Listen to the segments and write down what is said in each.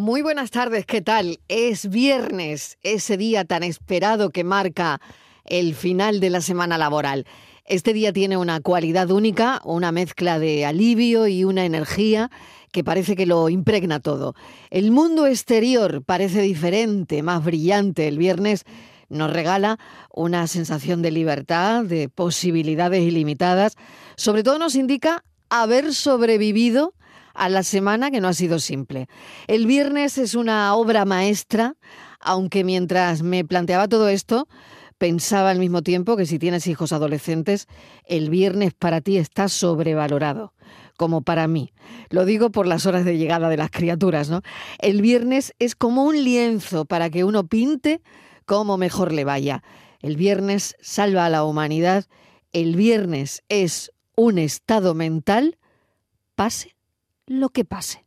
Muy buenas tardes, ¿qué tal? Es viernes, ese día tan esperado que marca el final de la semana laboral. Este día tiene una cualidad única, una mezcla de alivio y una energía que parece que lo impregna todo. El mundo exterior parece diferente, más brillante. El viernes nos regala una sensación de libertad, de posibilidades ilimitadas. Sobre todo nos indica haber sobrevivido a la semana que no ha sido simple. El viernes es una obra maestra, aunque mientras me planteaba todo esto, pensaba al mismo tiempo que si tienes hijos adolescentes, el viernes para ti está sobrevalorado, como para mí. Lo digo por las horas de llegada de las criaturas, ¿no? El viernes es como un lienzo para que uno pinte como mejor le vaya. El viernes salva a la humanidad. El viernes es un estado mental, pase lo que pase.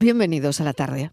Bienvenidos a la tarde.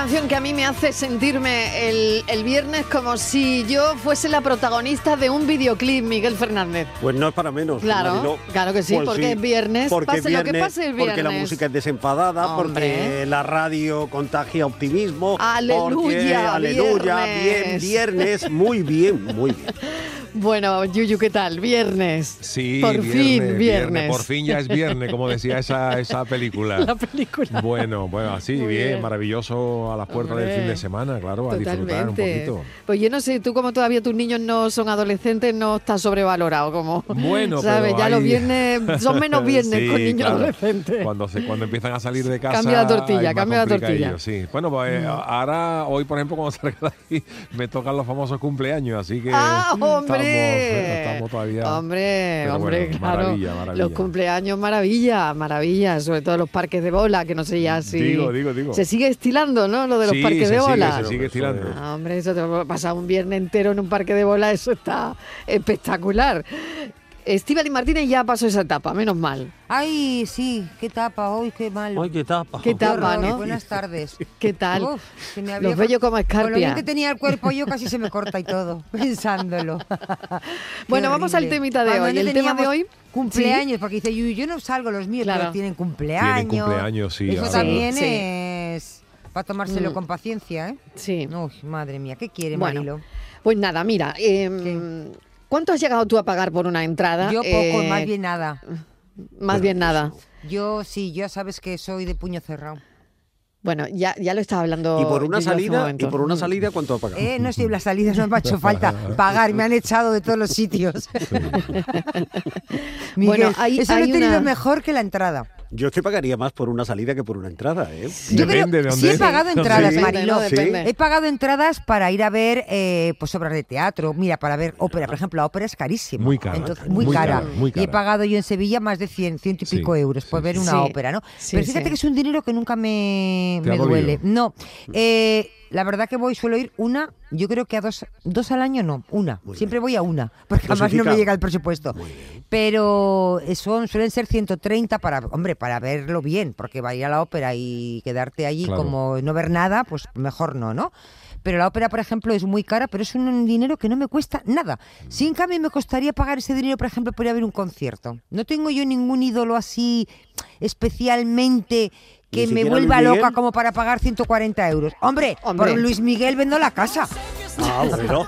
canción que a mí me hace sentirme el, el viernes como si yo fuese la protagonista de un videoclip, Miguel Fernández. Pues no es para menos. Claro, Mariló. claro que sí, porque es viernes, porque pase lo que viernes, pase el Porque la viernes. música es desenfadada, Hombre. porque la radio contagia optimismo. Aleluya, porque, aleluya, bien, viernes. viernes, muy bien, muy bien. Bueno, Yuyu, ¿qué tal? Viernes. Sí, Por viernes, fin, viernes. Por fin ya es viernes, como decía esa, esa película. La película. Bueno, bueno, así, bien, bien. maravilloso a las puertas Hombre, del fin de semana, claro, a disfrutar un poquito. Pues yo no sé, tú como todavía tus niños no son adolescentes, no estás sobrevalorado como. Bueno, ¿Sabes? pero Ya los viernes son menos viernes Sí, con niños claro. adolescentes. Cuando, se, cuando empiezan a salir de casa. Cambia la tortilla, cambia la tortilla. Sí. Bueno, pues eh, ahora, hoy, por ejemplo, cuando salga de aquí, me tocan los famosos cumpleaños, así que. ¡Ah, estamos- hombre! Estamos, todavía. Hombre, Pero hombre, bueno, claro. maravilla, maravilla. Los cumpleaños, maravilla, maravilla. Sobre todo los parques de bola, que no sé ya si. Digo, digo, digo. Se sigue estilando, ¿no? Lo de los Sí, parques se de sigue, bola. se sigue estirando. Ah, hombre, eso te va a pasar un viernes entero en un parque de bola, eso está espectacular. Estíbaliz Martínez ya pasó esa etapa, menos mal. Ay, sí, qué tapa, hoy qué mal. Ay, qué tapa. Qué. Buenas tardes. ¿Qué tal? Uf, se me había Los bellos como Con lo bien escarpia. que tenía el cuerpo yo casi se me corta y todo, pensándolo. Qué Bueno, vamos al temita de Cuando hoy. El tema de hoy, Cumpleaños, porque dice, "Yuyu, yo no salgo los míos, Claro. pero tienen cumpleaños. Tienen cumpleaños, sí, Eso ahora. también Sí, sí. es para tomárselo Mm. con paciencia, ¿eh? Sí. Uy, madre mía, ¿qué quiere Bueno, Marilo? Pues nada, mira, em, ¿cuánto has llegado tú a pagar por una entrada? Yo poco, Eh, más bien nada. Más bien nada. Yo sí, ya sabes que soy de puño cerrado. Bueno, ya, ya lo estaba hablando. Y por una salida, y por una salida, ¿cuánto ha pagado? Eh, no estoy las salidas, no me ha hecho falta pagar, me han echado de todos los sitios. Miguel, Bueno, hay- eso hay lo he tenido una- mejor que la entrada. Yo es que pagaría más por una salida que por una entrada, ¿eh? Yo creo, Depende de dónde sí he es. pagado entradas, Sí. He pagado entradas para ir a ver eh, pues obras de teatro. Mira, para ver ópera. Por ejemplo, la ópera es carísima. Muy cara, Entonces, muy, muy cara. cara, muy Y he pagado yo en Sevilla más de 100, ciento y Sí, pico euros por sí, ver sí. una Sí. ópera, ¿no? Sí, Pero fíjate sí. que es un dinero que nunca me, ¿Te duele. No. Eh, la verdad que voy, suelo ir una, yo creo que a dos, dos al año no, una. Muy Siempre bien. voy a una, porque además no me llega el presupuesto. Pero son, suelen ser 130 para, hombre, para verlo bien, porque va a ir a la ópera y quedarte allí Claro. como no ver nada, pues mejor no, ¿no? pero la ópera, por ejemplo, es muy cara, pero es un dinero que no me cuesta nada. Si en cambio me costaría pagar ese dinero, por ejemplo, por ir a ver un concierto. No tengo yo ningún ídolo así especialmente que me vuelva Luis Miguel. loca como para pagar 140 euros. Hombre, Hombre. por Luis Miguel vendo la casa. Ah, bueno.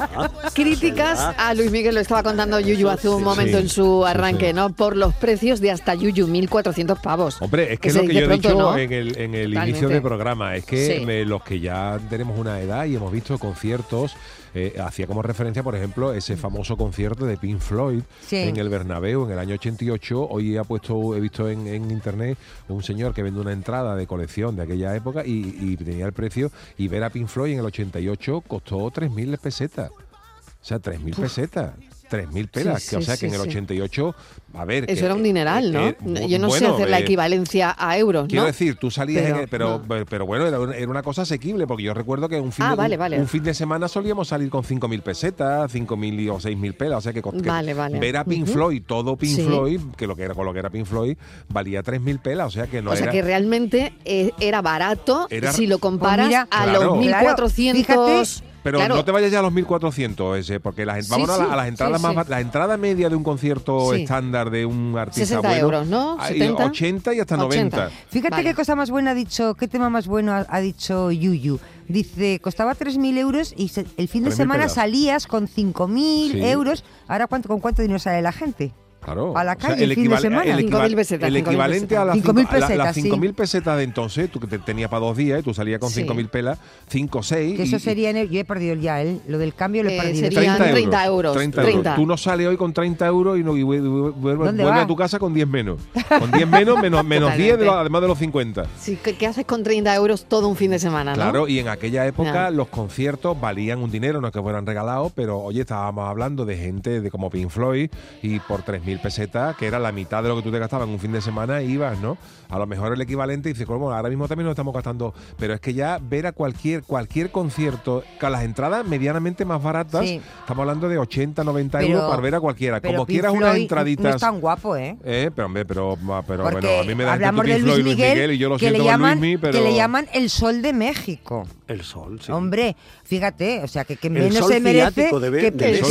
Críticas a Luis Miguel, lo estaba contando Yuyu hace un sí, momento sí, en su arranque, sí. ¿no? Por los precios de hasta Yuyu, 1.400 pavos. Hombre, es que es se lo que yo he pronto, dicho ¿no? en el, en el Totalmente. inicio del programa, es que Sí. me- los que ya tenemos una edad y hemos visto conciertos, eh, hacía como referencia, por ejemplo, ese famoso concierto de Pink Floyd Sí. en el Bernabéu en el año 88. Hoy ha puesto, he visto en, en internet un señor que vende una entrada de colección de aquella época y, y tenía el precio y ver a Pink Floyd en el 88 costó 3.000 pesetas. O sea, 3.000 pesetas. 3.000 pelas, Sí, que, o sí, sea que en el sí. 88, a ver... Eso que- era un dineral, ¿no? eh, eh, Yo no sé hacer la eh, equivalencia a euros, Quiero ¿no? decir, tú salías Pero, en el- pero, no. pero, pero bueno, era una, era una cosa asequible, porque yo recuerdo que un fin, Ah, de, vale, un, vale. un fin de semana solíamos salir con 5.000 pesetas, 5.000 o 6.000 pelas, o sea que, Vale, vale. ver a Pink. Floyd, todo Pink Sí. Floyd, que lo que era con lo que era Pink Floyd, valía 3.000 pelas, o sea que no o sea era... que realmente eh, era barato Era- si lo comparas Pues mira, a Claro. los Claro, 1.400. Pero Claro, no te vayas ya a los 1400 ese, porque la gente, Sí, vámonos a, sí, la- a las entradas sí, más sí. la entrada media de un concierto Sí. estándar de un artista 60 bueno, euros, ¿no? hay 70. 80 y hasta 80. 90. Fíjate Vale. qué cosa más buena ha dicho, qué tema más bueno ha, ha dicho Yuyu. Dice, costaba 3.000 euros y se- el fin de 3.000 semana pelas. salías con 5.000 Sí. euros. Ahora, ¿cuánto, ¿con cuánto dinero sale la gente? Claro. A la O sea, calle el fin de semana. El, 5.000 equival- pesetas, el 5.000 equivalente a las 5.000 cinco- a la- las pesetas, sí. 5.000 pesetas de entonces, tú que te tenías para dos días y tú salías con Sí. 5.000 pelas, 5 6. Que eso sería, en el- yo he perdido ya, el- lo del cambio lo he Eh, perdido. sería- serían 30 euros, 30 30. Tú no sales hoy con 30 euros y, no, y vuelve, vuelve- ¿Dónde vuelve va? a tu casa con 10 menos. Con 10 menos, menos, menos 10 de lo- además de los 50. Sí, ¿qué, qué haces con 30 euros todo un fin de semana, no? Claro, y en aquella época Ya. los conciertos valían un dinero, no es que fueran regalados, pero oye, estábamos hablando de gente de como Pink Floyd y por 3.000 pesetas, que era la mitad de lo que tú te gastabas en un fin de semana, ibas, ¿no? A lo mejor el equivalente y dices, bueno, ahora mismo también nos estamos gastando, pero es que ya ver a cualquier cualquier concierto, con las entradas medianamente más baratas, Sí. estamos hablando de 80, 90 Pero- euros para ver a cualquiera. Pero Como Pink quieras unas Floyd entraditas... No es tan guapo, ¿eh? Eh, pero hombre, pero, pero bueno, a mí me da hablamos Pink de Floyd, Luis Miguel, y yo lo que, le siento con llaman, Luismi, pero... que le llaman el sol de México. El sol, sí. Hombre, fíjate, o sea, que, que menos se merece ciático de Be- que de El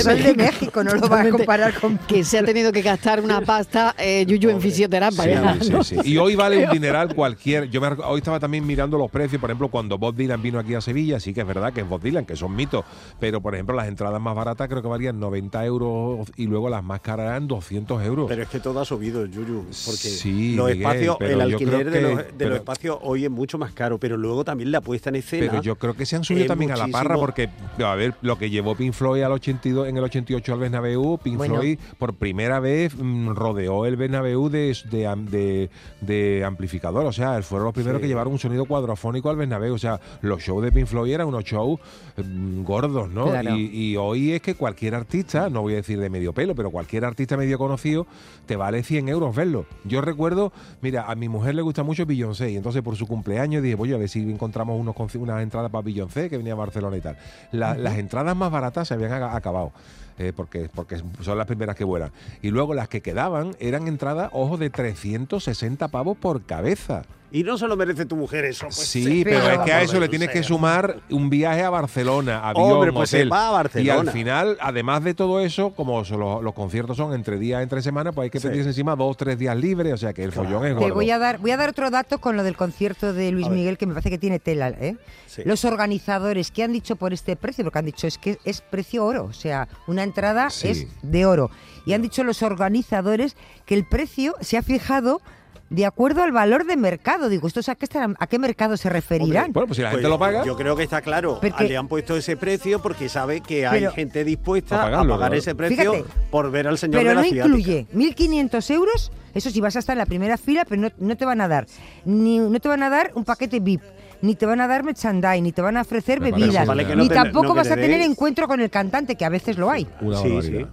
sol de México, no lo vas a comparar con... Que se ha tenido que gastar una pasta eh, Yuyu en fisioterapia. Sí, ¿no? sí, sí. Y hoy vale un dineral cualquier. Yo me hoy estaba también mirando los precios, por ejemplo, cuando Bob Dylan vino aquí a Sevilla, sí que es verdad que es Bob Dylan, que son mitos, pero por ejemplo las entradas más baratas creo que valían 90 euros y luego las más caras eran 200 euros. Pero es que todo ha subido, Yuyu, porque Sí, los Miguel, espacios, el alquiler de, los, de pero- los espacios hoy es mucho más caro, pero luego también la puesta en escena. Pero yo creo que se han subido también a la parra porque, a ver, lo que llevó Pink Floyd al 82, en el 88 al Bernabéu, Pink Bueno. Floyd por primera vez mm, rodeó el Bernabéu de, de, am- de- de amplificador. O sea, fueron los primeros Sí. que llevaron un sonido cuadrafónico al Bernabéu. O sea, los shows de Pink Floyd eran unos shows mm, gordos, ¿no? Claro. Y, y hoy es que cualquier artista, no voy a decir de medio pelo, pero cualquier artista medio conocido, te vale 100 euros verlo. Yo recuerdo, mira, a mi mujer le gusta mucho Beyoncé, y entonces por su cumpleaños dije, voy a ver si encontramos unos, unas entradas para Beyoncé, que venía a Barcelona y tal. La- Las entradas más baratas se habían acabado. Eh, porque, porque son las primeras que vuelan. Y luego las que quedaban eran entradas, ojo, de 360 pavos por cabeza. Y no solo merece tu mujer eso. Pues Sí, pero- pero, es que a eso le tienes que sumar un viaje a Barcelona, avión, Hombre, pues se hotel. va a Barcelona. Y al final, además de todo eso, como son los, los conciertos son entre días, entre semanas, pues hay que Sí. pedirse encima dos, tres días libres, o sea que el Claro. follón es Te gordo. voy a dar, voy a dar otro dato con lo del concierto de Luis. Miguel que me parece que tiene tela, ¿eh? Sí. Los organizadores, ¿qué han dicho por este precio? Porque han dicho es que es precio oro, o sea, una entrada Sí. es de oro. Y han dicho los organizadores que el precio se ha fijado de acuerdo al valor de mercado. Digo, ¿estos a qué, estarán- a qué mercado se referirán? Bueno, pues si la Pues gente lo paga, Yo creo que está claro. Porque- Le han puesto ese precio porque sabe que hay Pero- gente dispuesta A pagarlo, a pagar ¿no? ese precio Fíjate, por ver al señor pero de la no ciática. incluye 1.500 euros, eso sí vas a estar en la primera fila, pero no, no te van a dar ni no te van a dar un paquete VIP, ni te van a dar merchandise, ni te van a ofrecer Me bebidas, Vale, que no ni te- tampoco no vas a tener encuentro con el cantante, que a veces lo hay. una sí.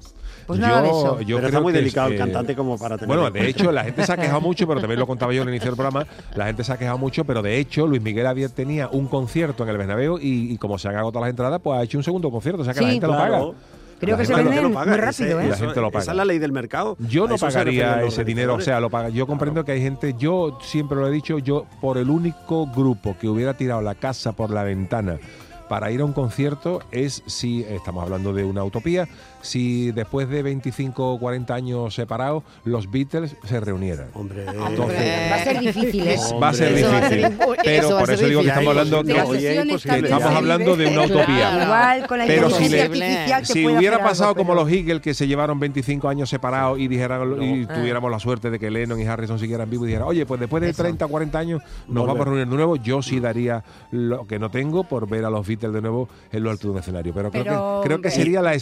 Pues nada de eso. yo Pero está creo muy que es, delicado el eh, cantante como para tener Bueno, en de cuenta. hecho, la gente se ha quejado mucho, pero también lo contaba yo al inicio del programa, la gente se ha quejado mucho, pero de hecho, Luis Miguel había, tenía un concierto en el Bernabéu y, y como se han agotado las entradas, pues ha hecho un segundo concierto, o sea que la gente lo paga. Creo La que se paga, muy ese- rápido, ¿eh? La gente lo Esa paga. es la ley del mercado. Yo A no pagaría ese dinero, o sea, lo paga. Yo comprendo que hay gente, yo siempre lo he dicho, yo por el único grupo que hubiera tirado la casa por la ventana para ir a un concierto es si, estamos hablando de una utopía, si después de 25 o 40 años separados los Beatles se reunieran. Hombre, Entonces- Va a ser difícil, ¿eh? Va a ser Eso va a ser difícil, pero eso por eso digo que estamos hablando De estamos hablando de una utopía. Claro. Igual con la Pero si le- Si hubiera pasado algo, como los Eagles que se llevaron 25 años separados y dijeran y tuviéramos la suerte de que Lennon y Harrison siguieran vivos y dijeran, oye, pues después de 30 o 40 años nos vamos a reunir de nuevo, yo sí daría lo que no tengo por ver a los Beatles de nuevo en lo alto de un escenario. Pero, Pero- creo, que, creo que sería la, y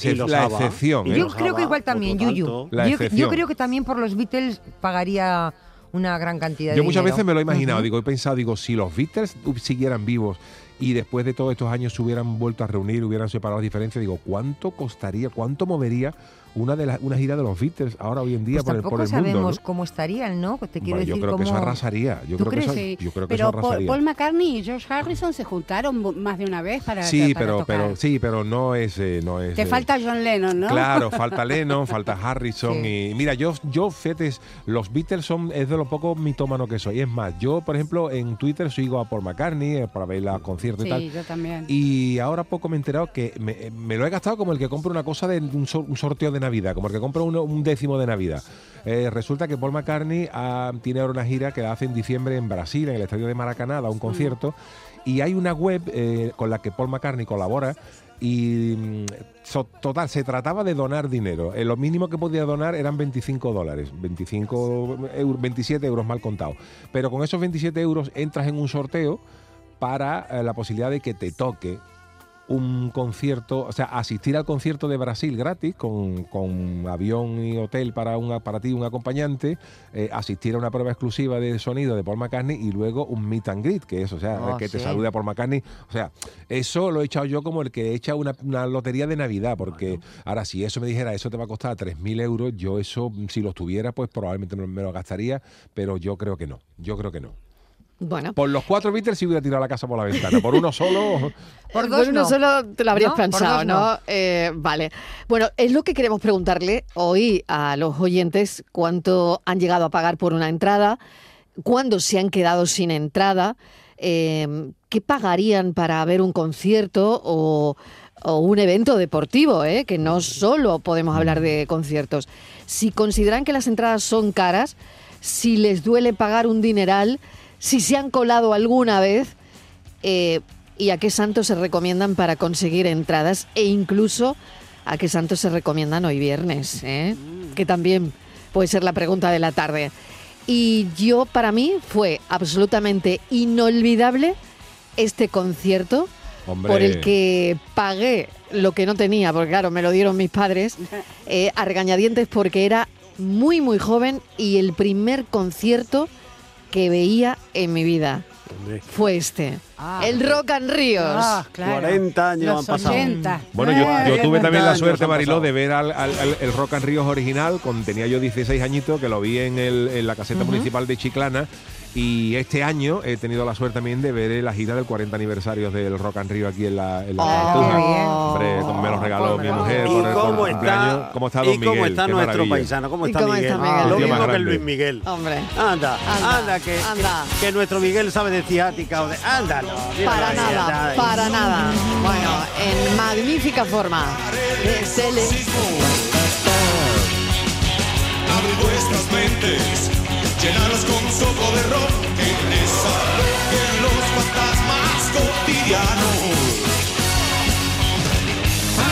excepción. ¿eh? Yo los creo que igual también, Yuyu. Yo, yo creo que también por los Beatles pagaría una gran cantidad de Yo muchas dinero. veces me lo he imaginado, digo, he pensado, digo, si los Beatles siguieran vivos y después de todos estos años se hubieran vuelto a reunir, hubieran separado las diferencias, digo, ¿cuánto costaría, cuánto movería una de las una gira de los Beatles ahora hoy en día Pues por el, tampoco por el sabemos mundo? ¿no? cómo estarían, ¿no? Te quiero Bueno, yo decir creo que eso cómo- arrasaría. Yo ¿Tú creo que eso, yo creo que pero eso arrasaría. Paul McCartney y George Harrison se juntaron más de una vez para, sí, para pero, tocar. pero sí, pero no es, eh, no es. Te eh, falta John Lennon, ¿no? Claro, falta Lennon, falta Harrison Sí. y mira, yo, yo, fetes, los Beatles son es de lo poco mitómano que soy. Es más, yo, por ejemplo, en Twitter sigo a Paul McCartney eh, para ver los conciertos y tal. Sí, yo también. Y ahora poco me he enterado que me, me lo he gastado como el que compra una cosa de un, un sorteo de Navidad, como el que compra uno- un décimo de Navidad. Eh, resulta que Paul McCartney ah, tiene ahora una gira que la hace en diciembre en Brasil, en el estadio de Maracaná, da un concierto. Y hay una web eh, con la que Paul McCartney colabora. Y mm, so- total, se trataba de donar dinero. Eh, lo mínimo que podía donar eran 25 dólares, 25 euros, 27 euros mal contados. Pero con esos 27 euros entras en un sorteo para eh, la posibilidad de que te toque un concierto, o sea, asistir al concierto de Brasil gratis, con, con avión y hotel para, un, para ti un acompañante, eh, asistir a una prueba exclusiva de sonido de Paul McCartney y luego un meet and greet, que es, o sea, Oh, que te sí. salude a Paul McCartney. O sea, eso lo he echado yo como el que echa una, una lotería de Navidad, porque ahora si eso me dijera, eso te va a costar 3.000 euros, yo eso, si lo tuviera, pues probablemente me, me lo gastaría, pero yo creo que no, yo creo que no. Bueno, Por los cuatro Beatles sí hubiera tirado la casa por la ventana, por uno solo... Por por dos uno no. solo te lo habrías ¿No? Por pensado, no. Eh, vale. Bueno, es lo que queremos preguntarle hoy a los oyentes, cuánto han llegado a pagar por una entrada, cuándo se han quedado sin entrada, eh, qué pagarían para ver un concierto o, o un evento deportivo, ¿eh? que no solo podemos hablar de conciertos. Si consideran que las entradas son caras, si les duele pagar un dineral, si se han colado alguna vez, eh, y a qué santos se recomiendan para conseguir entradas e incluso a qué santos se recomiendan hoy viernes, ¿eh? que también puede ser la pregunta de la tarde. Y yo, para mí, fue absolutamente inolvidable este concierto Hombre. por el que pagué lo que no tenía, porque claro, me lo dieron mis padres, eh, a regañadientes porque era muy, muy joven y el primer concierto que veía en mi vida fue este. Ah. el Rock and Ríos. Ah, claro. 40 años Los han pasado. 80. Bueno, yo, yo tuve también la 40 suerte, Mariló, de ver al, al- al- el Rock and Ríos original. Con, tenía yo 16 añitos, que lo vi en, el- en la caseta municipal de Chiclana. Y este año he tenido la suerte también de ver la gira del 40 aniversario del Rock and Río aquí en la, en la Oh, Cartuja. qué bien. Hombre, me lo regaló mi mujer ¿Y por el, por el cómo está, ¿Cómo está Don y Miguel? cómo está Qué nuestro maravilla. paisano? ¿Cómo ¿Y está cómo Miguel? está Miguel? Lo mismo que. Luis Miguel. Hombre. Anda, Anda, anda, que, anda. Que, que nuestro Miguel sabe de ciática o de... Anda, no. Para ahí, nada, ahí. para nada. Bueno, en magnífica forma. Es el- Abre vuestras mentes, llenarlas con soplo de rock que ingresa en los fantasmas cotidianos.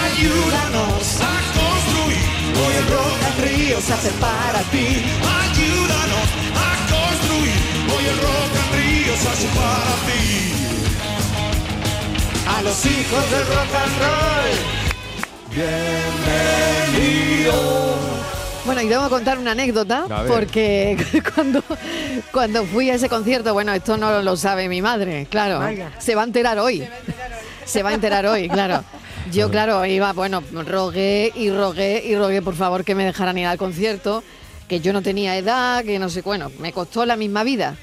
Ayúdanos a construir, hoy el rock and río se hace para ti. Ayúdanos a construir, hoy el rock and río se hace para ti. A los hijos del rock and roll. Bueno, y debo contar una anécdota, porque cuando, cuando fui a ese concierto, bueno, esto no lo sabe mi madre, claro, Vaya. se va a enterar hoy. Se va a enterar hoy, claro. Yo, claro, iba, bueno, rogué y rogué y rogué, por favor, que me dejaran ir al concierto, que yo no tenía edad, que no sé, bueno, me costó la misma vida.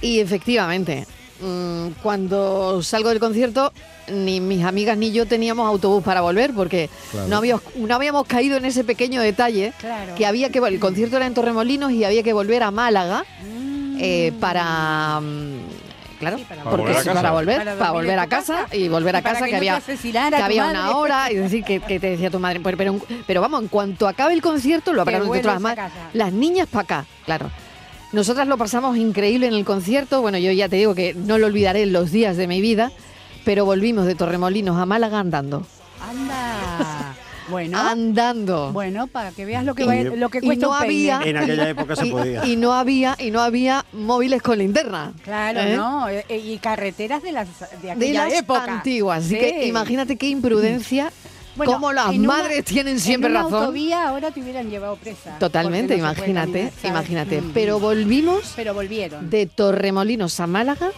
Y efectivamente, mm, cuando salgo del concierto, ni mis amigas ni yo teníamos autobús para volver porque Claro. no, habíamos, no habíamos caído en ese pequeño detalle Claro. que había que el concierto era en Torremolinos y había que volver a Málaga eh, para mm, claro Sí, para porque volver a sí, casa. para volver Para para, dormir volver en a casa casa. y volver a Y casa que había que había una hora y decir que, que te decía tu madre pero, pero, pero vamos en cuanto acabe el concierto lo habrán más casa. las niñas para acá claro nosotras lo pasamos increíble en el concierto. Bueno, yo ya te digo que no lo olvidaré en los días de mi vida, pero volvimos de Torremolinos a Málaga andando. Anda. Bueno, Andando. bueno, para que veas lo que, Y- va- lo que y cuesta no un peine. había- En aquella época se Y, podía. y no había y no había móviles con linterna. Claro, ¿eh? ¿no? Eh, eh, Y carreteras de las de De aquella las época. antiguas. Así Sí. que imagínate qué imprudencia. Bueno, cómo las una- madres tienen siempre en una razón. autovía ahora te hubieran llevado presa. Totalmente, no imagínate, imagínate. Mm. Pero volvimos Pero volvieron. de Torremolinos a Málaga.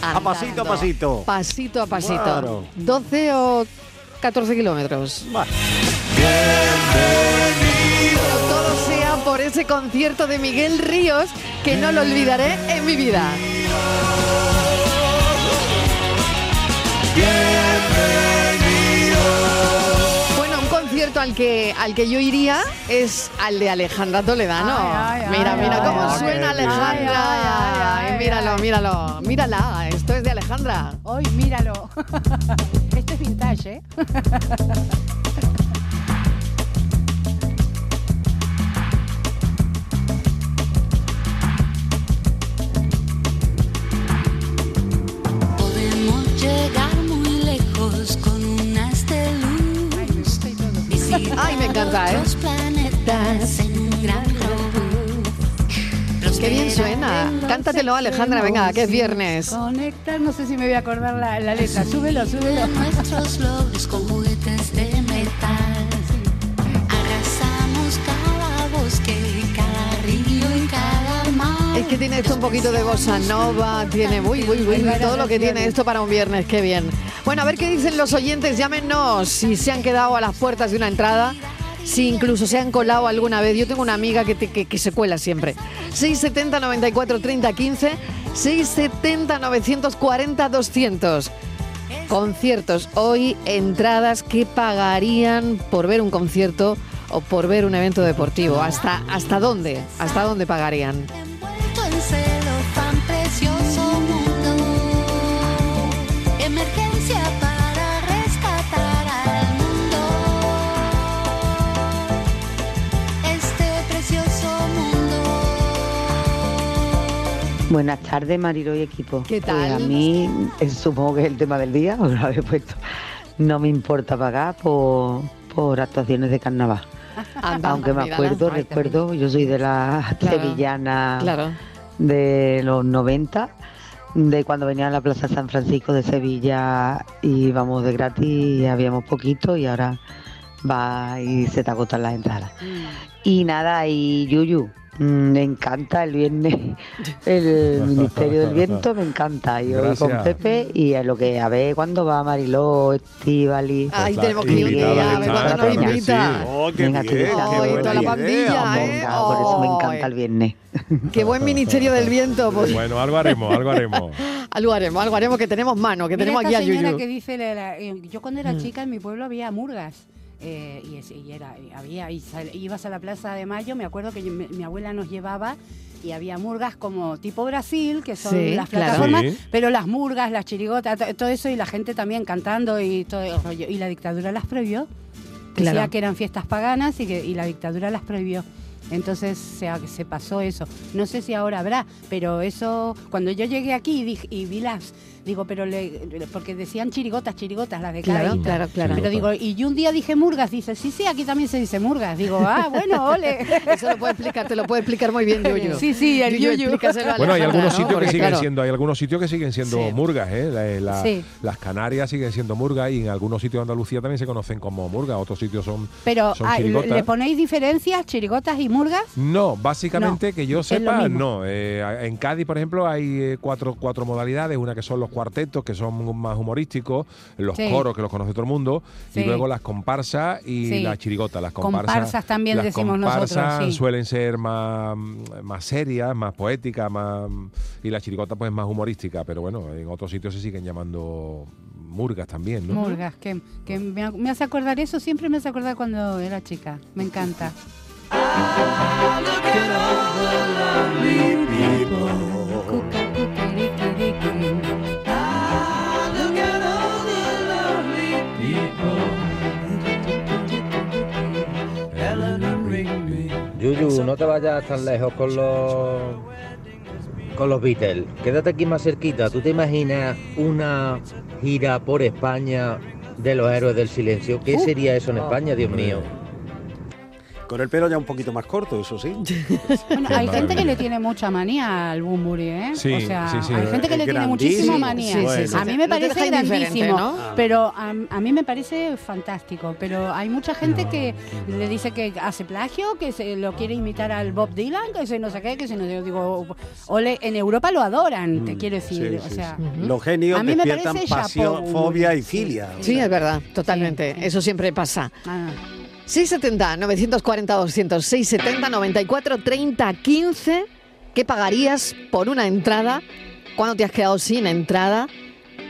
A pasito a pasito. Pasito a pasito. Claro. 12 o 14 kilómetros. Bueno, Pero todo sea por ese concierto de Miguel Ríos que no lo olvidaré en mi vida. Bueno, concierto al que, al que yo iría es al de Alejandra Toledano. Ay, ay, mira, ay, mira ay, cómo ay, suena. Alejandra. Ay, ay, ay, míralo, ay. míralo. Mírala, esto es de Alejandra. Hoy míralo. Esto es vintage, ¿eh? Podemos llegar Ay, me encanta, ¿eh? otros planetas en un gran robot. Los Qué bien suena. Cántatelo, Alejandra, venga, que es viernes. Conectar, no sé si me voy a acordar la, la letra. Súbelo, súbelo. nuestros logros con juguetes de metal. Arrasamos cada bosque, cada río y cada mar. Es que tiene esto un poquito de bossa nova, tiene uy, uy, uy, todo lo que tiene esto para un viernes, qué bien. Bueno, a ver qué dicen los oyentes, llámenos si se han quedado a las puertas de una entrada, si incluso se han colado alguna vez. Yo tengo una amiga que, que, que se cuela siempre. 670 94 30 15, 670 940 200. Conciertos, hoy entradas que pagarían por ver un concierto o por ver un evento deportivo. ¿Hasta, hasta dónde? ¿Hasta dónde pagarían? Buenas tardes, Mariro y equipo. ¿Qué Pues tal? a mí, eh, supongo que es el tema del día, os lo habéis puesto. No me importa pagar por, por actuaciones de carnaval. Anda, Aunque me acuerdo, Ay, recuerdo, yo soy de Claro, sevillanas Claro. de los 90, de cuando venía a la Plaza San Francisco de Sevilla y íbamos de gratis y habíamos poquito y ahora va y se te agotan las entradas. Y nada, y Yuyu, mm, me encanta el viernes el Ministerio del Viento, me encanta. Y hoy con. Pepe y a lo que a ver cuándo va Mariló, Estivali. Ay, Pues tenemos que ir a ver cuándo nos invita. Oh, qué Venga, toda la pandilla, ¿eh? Venga, por eso me encanta el viernes. Qué buen ministerio del viento. Pues, Bueno, algo haremos, algo haremos. algo haremos, algo haremos que tenemos mano, que Mira tenemos aquí a señora Yuyu. que dice, la- la- eh, yo cuando era chica en mi pueblo había murgas. Eh, y, era, y había, y sal- ibas a la Plaza de Mayo, me acuerdo que yo- mi, mi abuela nos llevaba y había murgas como tipo Brasil, que son Sí, las claro. plataformas, Sí. pero las murgas, las chirigotas, to- todo eso y la gente también cantando y todo el rollo. Y la dictadura las prohibió. Decía que eran fiestas paganas y que y la dictadura las prohibió. Entonces se, se pasó eso. No sé si ahora habrá, pero eso, cuando yo llegué aquí y, dije- y vi las, digo, pero le, porque decían chirigotas, chirigotas, las de Claro, Cádiz. claro, claro. Pero digo, y yo un día dije murgas, dice, sí, sí, aquí también se dice murgas. Digo, ah, bueno, ole. Eso lo puede explicar, te lo puede explicar muy bien Yuyu. Sí, sí, el Yuyu. explícaselo a Bueno, hay algunos ¿no? sitios que Porque, siguen claro, siendo, hay algunos sitios que siguen siendo Sí. murgas, ¿eh? La- la- Sí. Las Canarias siguen siendo murgas y en algunos sitios de Andalucía también se conocen como murgas, otros sitios son, Pero son ah, chirigotas. le ponéis diferencias, chirigotas y y murgas? No, básicamente No, que yo sepa, no. Eh, en Cádiz, por ejemplo, hay eh, cuatro, cuatro modalidades. Una que son los cuartetos, que son más humorísticos, los Sí. coros, que los conoce todo el mundo, Sí. y luego las comparsas y Sí. las chirigotas. Las comparsas, Comparsas también las decimos nosotros, comparsas suelen ser más, más serias, más poéticas, más y la chirigota pues más humorística, pero bueno, en otros sitios se siguen llamando murgas también, ¿no? Murgas, que, que me, me hace acordar eso, siempre me hace acordar cuando era chica. Me encanta. Yuyu, no te vayas tan lejos con los con los Beatles. Quédate aquí más cerquita. ¿Tú te imaginas una gira por España de los héroes del silencio? ¿Qué sería eso en España, Dios mío? Con el pelo ya un poquito más corto, eso sí. Bueno, hay gente que le tiene mucha manía al Bumburi, ¿eh? Sí, o sea, sí, sí. hay gente que Es le tiene muchísima manía. Sí, sí, sí. A mí No me parece indiferente, grandísimo, ¿no? pero a, a mí me parece fantástico. Pero hay mucha gente que le dice que hace plagio, que se lo quiere imitar al Bob Dylan, que se no sé qué, que se no yo digo, ole, en Europa lo adoran, te quiero decir, Mm, Sí, o sí, sea, sí. Los genios A mí me despiertan parece pasión, chapo, fobia y sí. filia. Sí, es verdad, totalmente. sí. Eso siempre pasa. ah, 670 940 200 670 94 30 15 ¿Qué pagarías por una entrada? ¿Cuándo te has quedado sin entrada?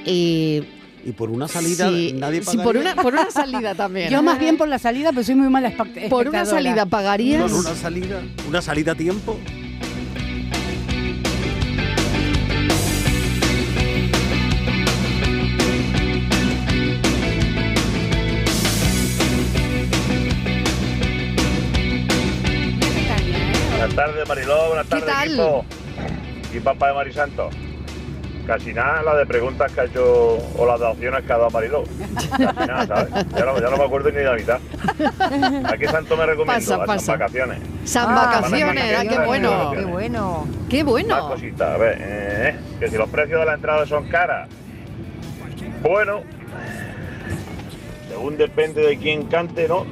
Y Y por una salida si, nadie si por pagaría. una por una salida también. yo más bien por la salida, pero soy muy mala espect- por una espectadora. salida pagarías. Por una salida, una salida a tiempo. Tardes, Mariló. Buenas ¿Qué tardes, tal? equipo. Y papá de Marisanto. Casi nada la de preguntas que ha hecho o las de opciones que ha dado Mariló. Casi nada, ¿sabes? Ya no, ya no me acuerdo ni de la mitad. ¿A qué santo me recomiendo? Pasa, a pasa. San Vacaciones. San Ah, vacaciones, qué ah, qué bueno. Qué bueno. Qué Más bueno. cositas. A ver, eh, que si los precios de la entrada son caras. Bueno, según depende de quién cante, ¿no?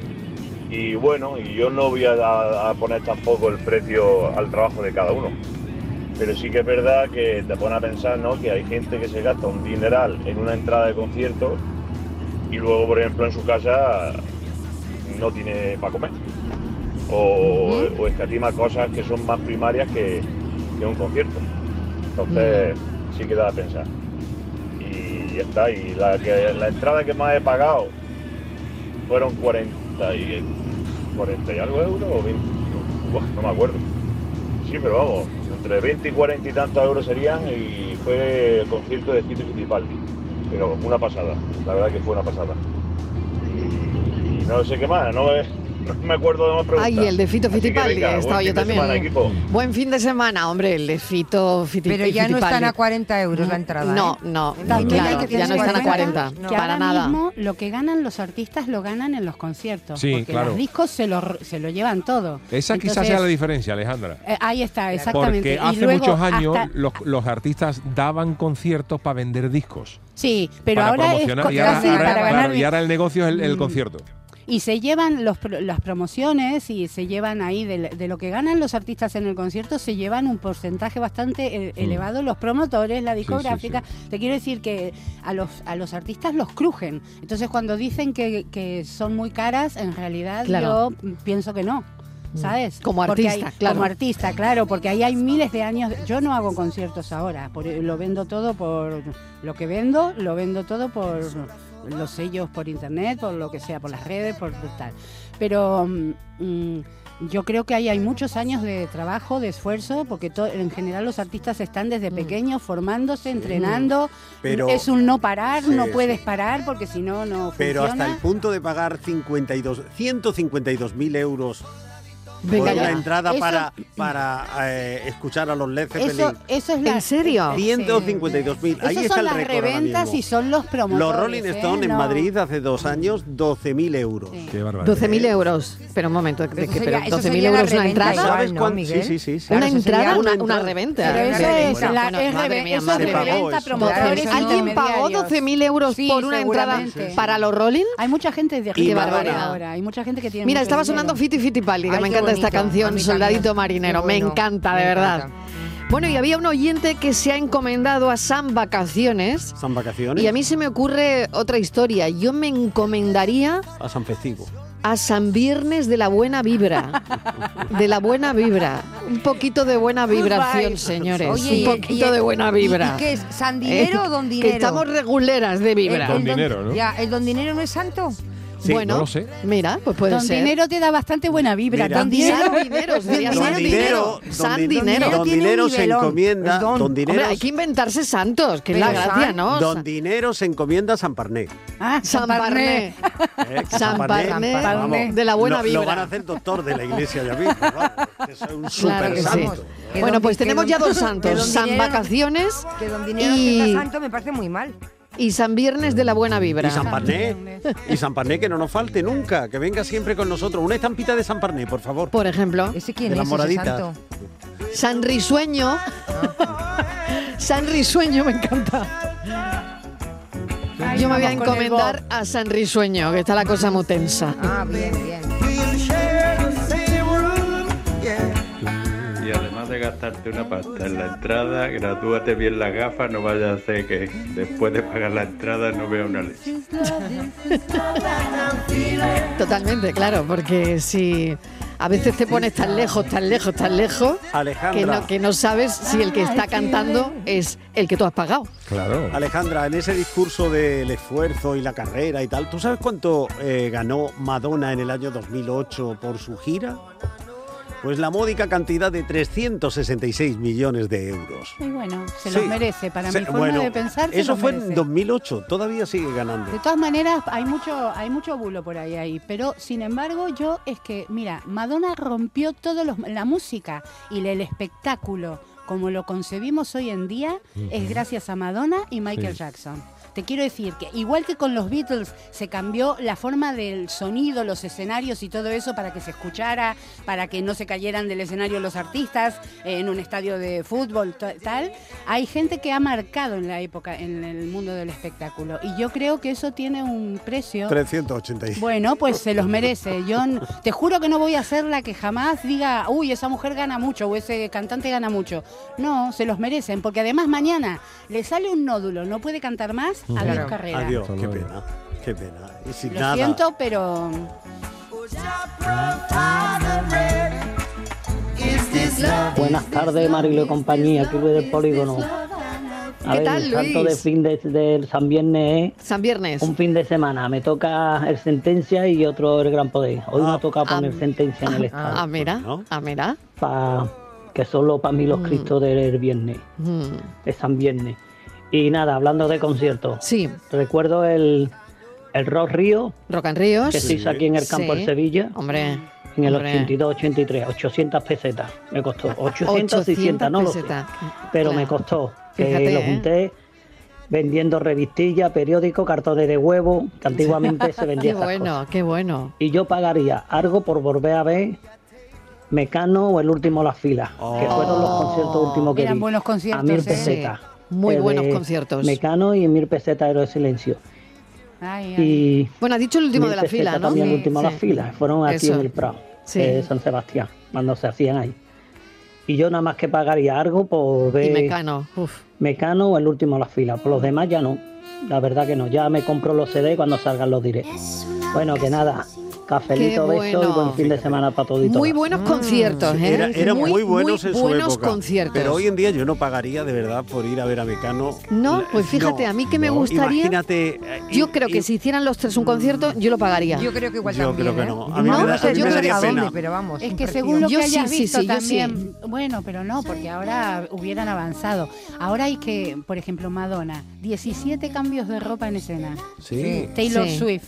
Y bueno, y yo no voy a, a poner tampoco el precio al trabajo de cada uno. Pero sí que es verdad que te pone a pensar, ¿no? Que hay gente que se gasta un dineral en una entrada de concierto y luego, por ejemplo, en su casa no tiene para comer. O, o escatima cosas que son más primarias que, que un concierto. Entonces, sí que da a pensar. Y ya está. Y la, que, la entrada que más he pagado fueron 40 y, 40 y algo euros o 20. Buah, no me acuerdo. Sí, pero vamos, entre 20 y 40 y tantos euros serían y fue el concierto de Fito Fittipaldi. Pero una pasada, la verdad que fue una pasada. Y, y no sé qué más, no no me acuerdo de más preguntas. Ay, el de Fito venga, he buen estado yo fin de también. semana, equipo. Buen fin de semana, hombre, el de Fito Fitti- Pero ya no están a 40 euros la entrada. No, ¿eh? no, claro, ya no están a en cuenta 40, no. que para ahora nada. mismo lo que ganan los artistas lo ganan en los conciertos. Sí, porque claro. los discos se lo, se lo llevan todo. Esa quizás sea la diferencia, Alejandra. eh, ahí está, exactamente. Porque Y hace luego muchos años hasta- los, los artistas daban conciertos para vender discos. sí, pero ahora es y, ahora, casi ahora- para claro, ganar. y ahora el negocio es el, el Mm. concierto. Y se llevan los, las promociones y se llevan ahí de, de lo que ganan los artistas en el concierto, se llevan un porcentaje bastante eh, elevado los promotores, la discográfica. Te quiero decir que a los, a los artistas los crujen. Entonces cuando dicen que, que son muy caras, en realidad Claro. yo pienso que no. ¿Sabes? Como artista, hay- claro. Como artista, claro, porque ahí hay miles de años. Yo no hago conciertos ahora, por- lo vendo todo por lo que vendo, lo vendo todo por los sellos por internet, por lo que sea, por las redes, por tal. Pero mm, mm, yo creo que ahí hay muchos años de trabajo, de esfuerzo, porque en general los artistas están desde pequeños formándose, entrenando. Pero- es un no parar, Sí, no sí. puedes parar porque si no, no Pero funciona. hasta el punto de pagar 52, 152 mil euros Venga una entrada Eso- para, para eh, escuchar a los Led Zeppelin. Eso, eso es la, ¿En serio? Sí. 152 mil. Ahí Esos está son el las reventas y son los promotores. Los Rolling ¿eh? Stones en No. Madrid hace dos años, 12 mil euros. Sí. Qué barbaridad. 12.000 euros. Pero un momento, ¿de Eso qué? sería- Pero eso 12.000 sería la euros una reventa entrada. igual. ¿Sabes ¿no, cuánto? Miguel? Sí, sí, sí. sí. Una entrada, una una, una entrada. reventa. Pero eso es, la, bueno, es madre reve- mía, eso madre es mía. reventa, promotores, ¿Alguien pagó intermediarios. 12.000 euros por una entrada para los Rolling? Hay mucha gente de Madonna. ahora, hay mucha gente que tiene Mira, estaba sonando Fiti Fittipaldi, que Ay, me qué encanta esta bonito. A canción, Soldadito. Marinero. Qué Me bueno, encanta, me de verdad. encanta. Bueno, y había un oyente que se ha encomendado a San Vacaciones. San Vacaciones. Y a mí se me ocurre otra historia. Yo me encomendaría A San Festivo. a San Viernes de la buena vibra. De la buena vibra. Un poquito de buena vibración, señores. Oye, y- un poquito y- de buena y- vibra. ¿Y, qué es? ¿San Dinero Eh, o Don Que Dinero? estamos reguleras de vibra. El- el don- Ya, ¿el Don Dinero no es santo? Bueno, no lo sé. mira, pues puede Don ser. Dinero te da bastante buena vibra. Mira. Don Dinero, San Dinero, Don San Dinero. Don San. Don se encomienda. don. Don Dinero, Hombre, hay que inventarse santos, que es la gracia, San- ¿no? Don Dinero se encomienda a San Parné. Ah, San Parné. ¿eh? Que San Parné, de la buena lo, vibra. Lo van a hacer doctor de la iglesia ya mismo. es un super santo. Bueno, don- pues tenemos don- ya dos santos. don San Vacaciones Que Don Dinero y- santo me parece muy mal. Y San Viernes de la buena vibra. Y San Parné. Y San Parné que no nos falte nunca, que venga siempre con nosotros. Una estampita de San Parné, por favor. Por ejemplo, ¿Ese quién De es las ese moraditas. santo? San Risueño. San Risueño me encanta. Yo me voy a encomendar a San Risueño, que está la cosa muy tensa. Ah, bien, bien. Gastarte una pasta en la entrada, gratúate bien las gafas, no vaya a hacer que después de pagar la entrada no vea una leche. Totalmente, claro, porque si a veces te pones tan lejos, tan lejos, tan lejos, que no, que no sabes si el que está cantando es el que tú has pagado. Claro. Alejandra, en ese discurso del esfuerzo y la carrera y tal, ¿tú sabes cuánto eh, ganó Madonna en el año 2008 por su gira? Pues la módica cantidad de 366 millones de euros. Y bueno, se Sí. los merece. Para Se- mi forma bueno, de pensar, se Eso los fue merece. en 2008, todavía sigue ganando. De todas maneras, hay mucho, hay mucho bulo por ahí, ahí. Pero, sin embargo, yo es que, mira, Madonna rompió todo los, la música y el espectáculo como lo concebimos hoy en día es gracias a Madonna y Michael Sí. Jackson. Te quiero decir que igual que con los Beatles se cambió la forma del sonido, los escenarios y todo eso para que se escuchara, para que no se cayeran del escenario los artistas eh, en un estadio de fútbol, tal, hay gente que ha marcado en la época, en el mundo del espectáculo. Y yo creo que eso tiene un precio. 386. Bueno, pues se los merece. Yo te juro que no voy a ser la que jamás diga, uy, esa mujer gana mucho o ese cantante gana mucho. No, se los merecen, porque además mañana le sale un nódulo, no puede cantar más, adiós Claro. carrera. Adiós, qué pena, qué pena. Y sin Lo nada. siento, pero Buenas tardes, Marilo y compañía, aquí Luis del Polígono. A ¿Qué ver, tal, el santo Luis? de fin de, del San Viernes San Viernes. es un fin de semana. Me toca el Sentencia y otro el Gran Poder. Hoy me ha tocado poner Ah, Sentencia en el Estado. Ah, mira, ah, mira. Pa- que solo para mí los Mm. Cristos del viernes, Mm. de San Viernes. Y nada, hablando de conciertos. Sí. Recuerdo el, el Rock Río, Rock and Ríos. que se hizo aquí en el campo Sí. de Sevilla. Hombre. En el hombre. 82-83, 800 pesetas me costó. 800 o 600, no lo sé. Pero Claro. me costó. Que Fíjate, lo ¿eh? junté vendiendo revistillas, periódicos, cartones de huevo, que antiguamente se Qué vendía esas bueno, cosas. qué bueno. Y yo pagaría algo por volver a ver Mecano o el último Las Filas, que fueron los conciertos últimos que Eran vi. buenos conciertos, A mil ¿eh? pesetas. Sí, muy Eh, buenos conciertos. Mecano y mil pesetas Héroe de Silencio. Ay, ay. Y Bueno, ha dicho el último de la pesetas fila, ¿no? También el Sí, último de sí. las filas. Fueron aquí Eso. en el Prado, Sí. de San Sebastián, cuando se hacían ahí. Y yo nada más que pagaría algo por ver Y Mecano. Uf. Mecano o el último de las filas. Por los demás ya no. La verdad que no. Ya me compro los CD cuando salgan los diré. Bueno, que nada. Cafelito, Qué beso y bueno. buen fin de semana para toditos. Muy buenos conciertos, ¿eh? Era- eran muy, buenos en su buenos época. conciertos. Pero hoy en día yo no pagaría de verdad por ir a ver a Mecano. No, pues fíjate, no, a mí que me gustaría. Imagínate. eh, Yo y- creo que y- si hicieran los tres un concierto, yo lo pagaría. Yo creo que igual Yo también, creo que ¿eh? no. A mí No, me, da- sé, a mí yo me creo daría a dónde, pena. pero vamos. Es que según lo Yo que sí, hayas sí, visto sí, yo sí. también, bueno, pero no, porque ahora hubieran avanzado. Ahora hay que, por ejemplo, Madonna, 17 cambios de ropa en escena. Sí. Taylor. Swift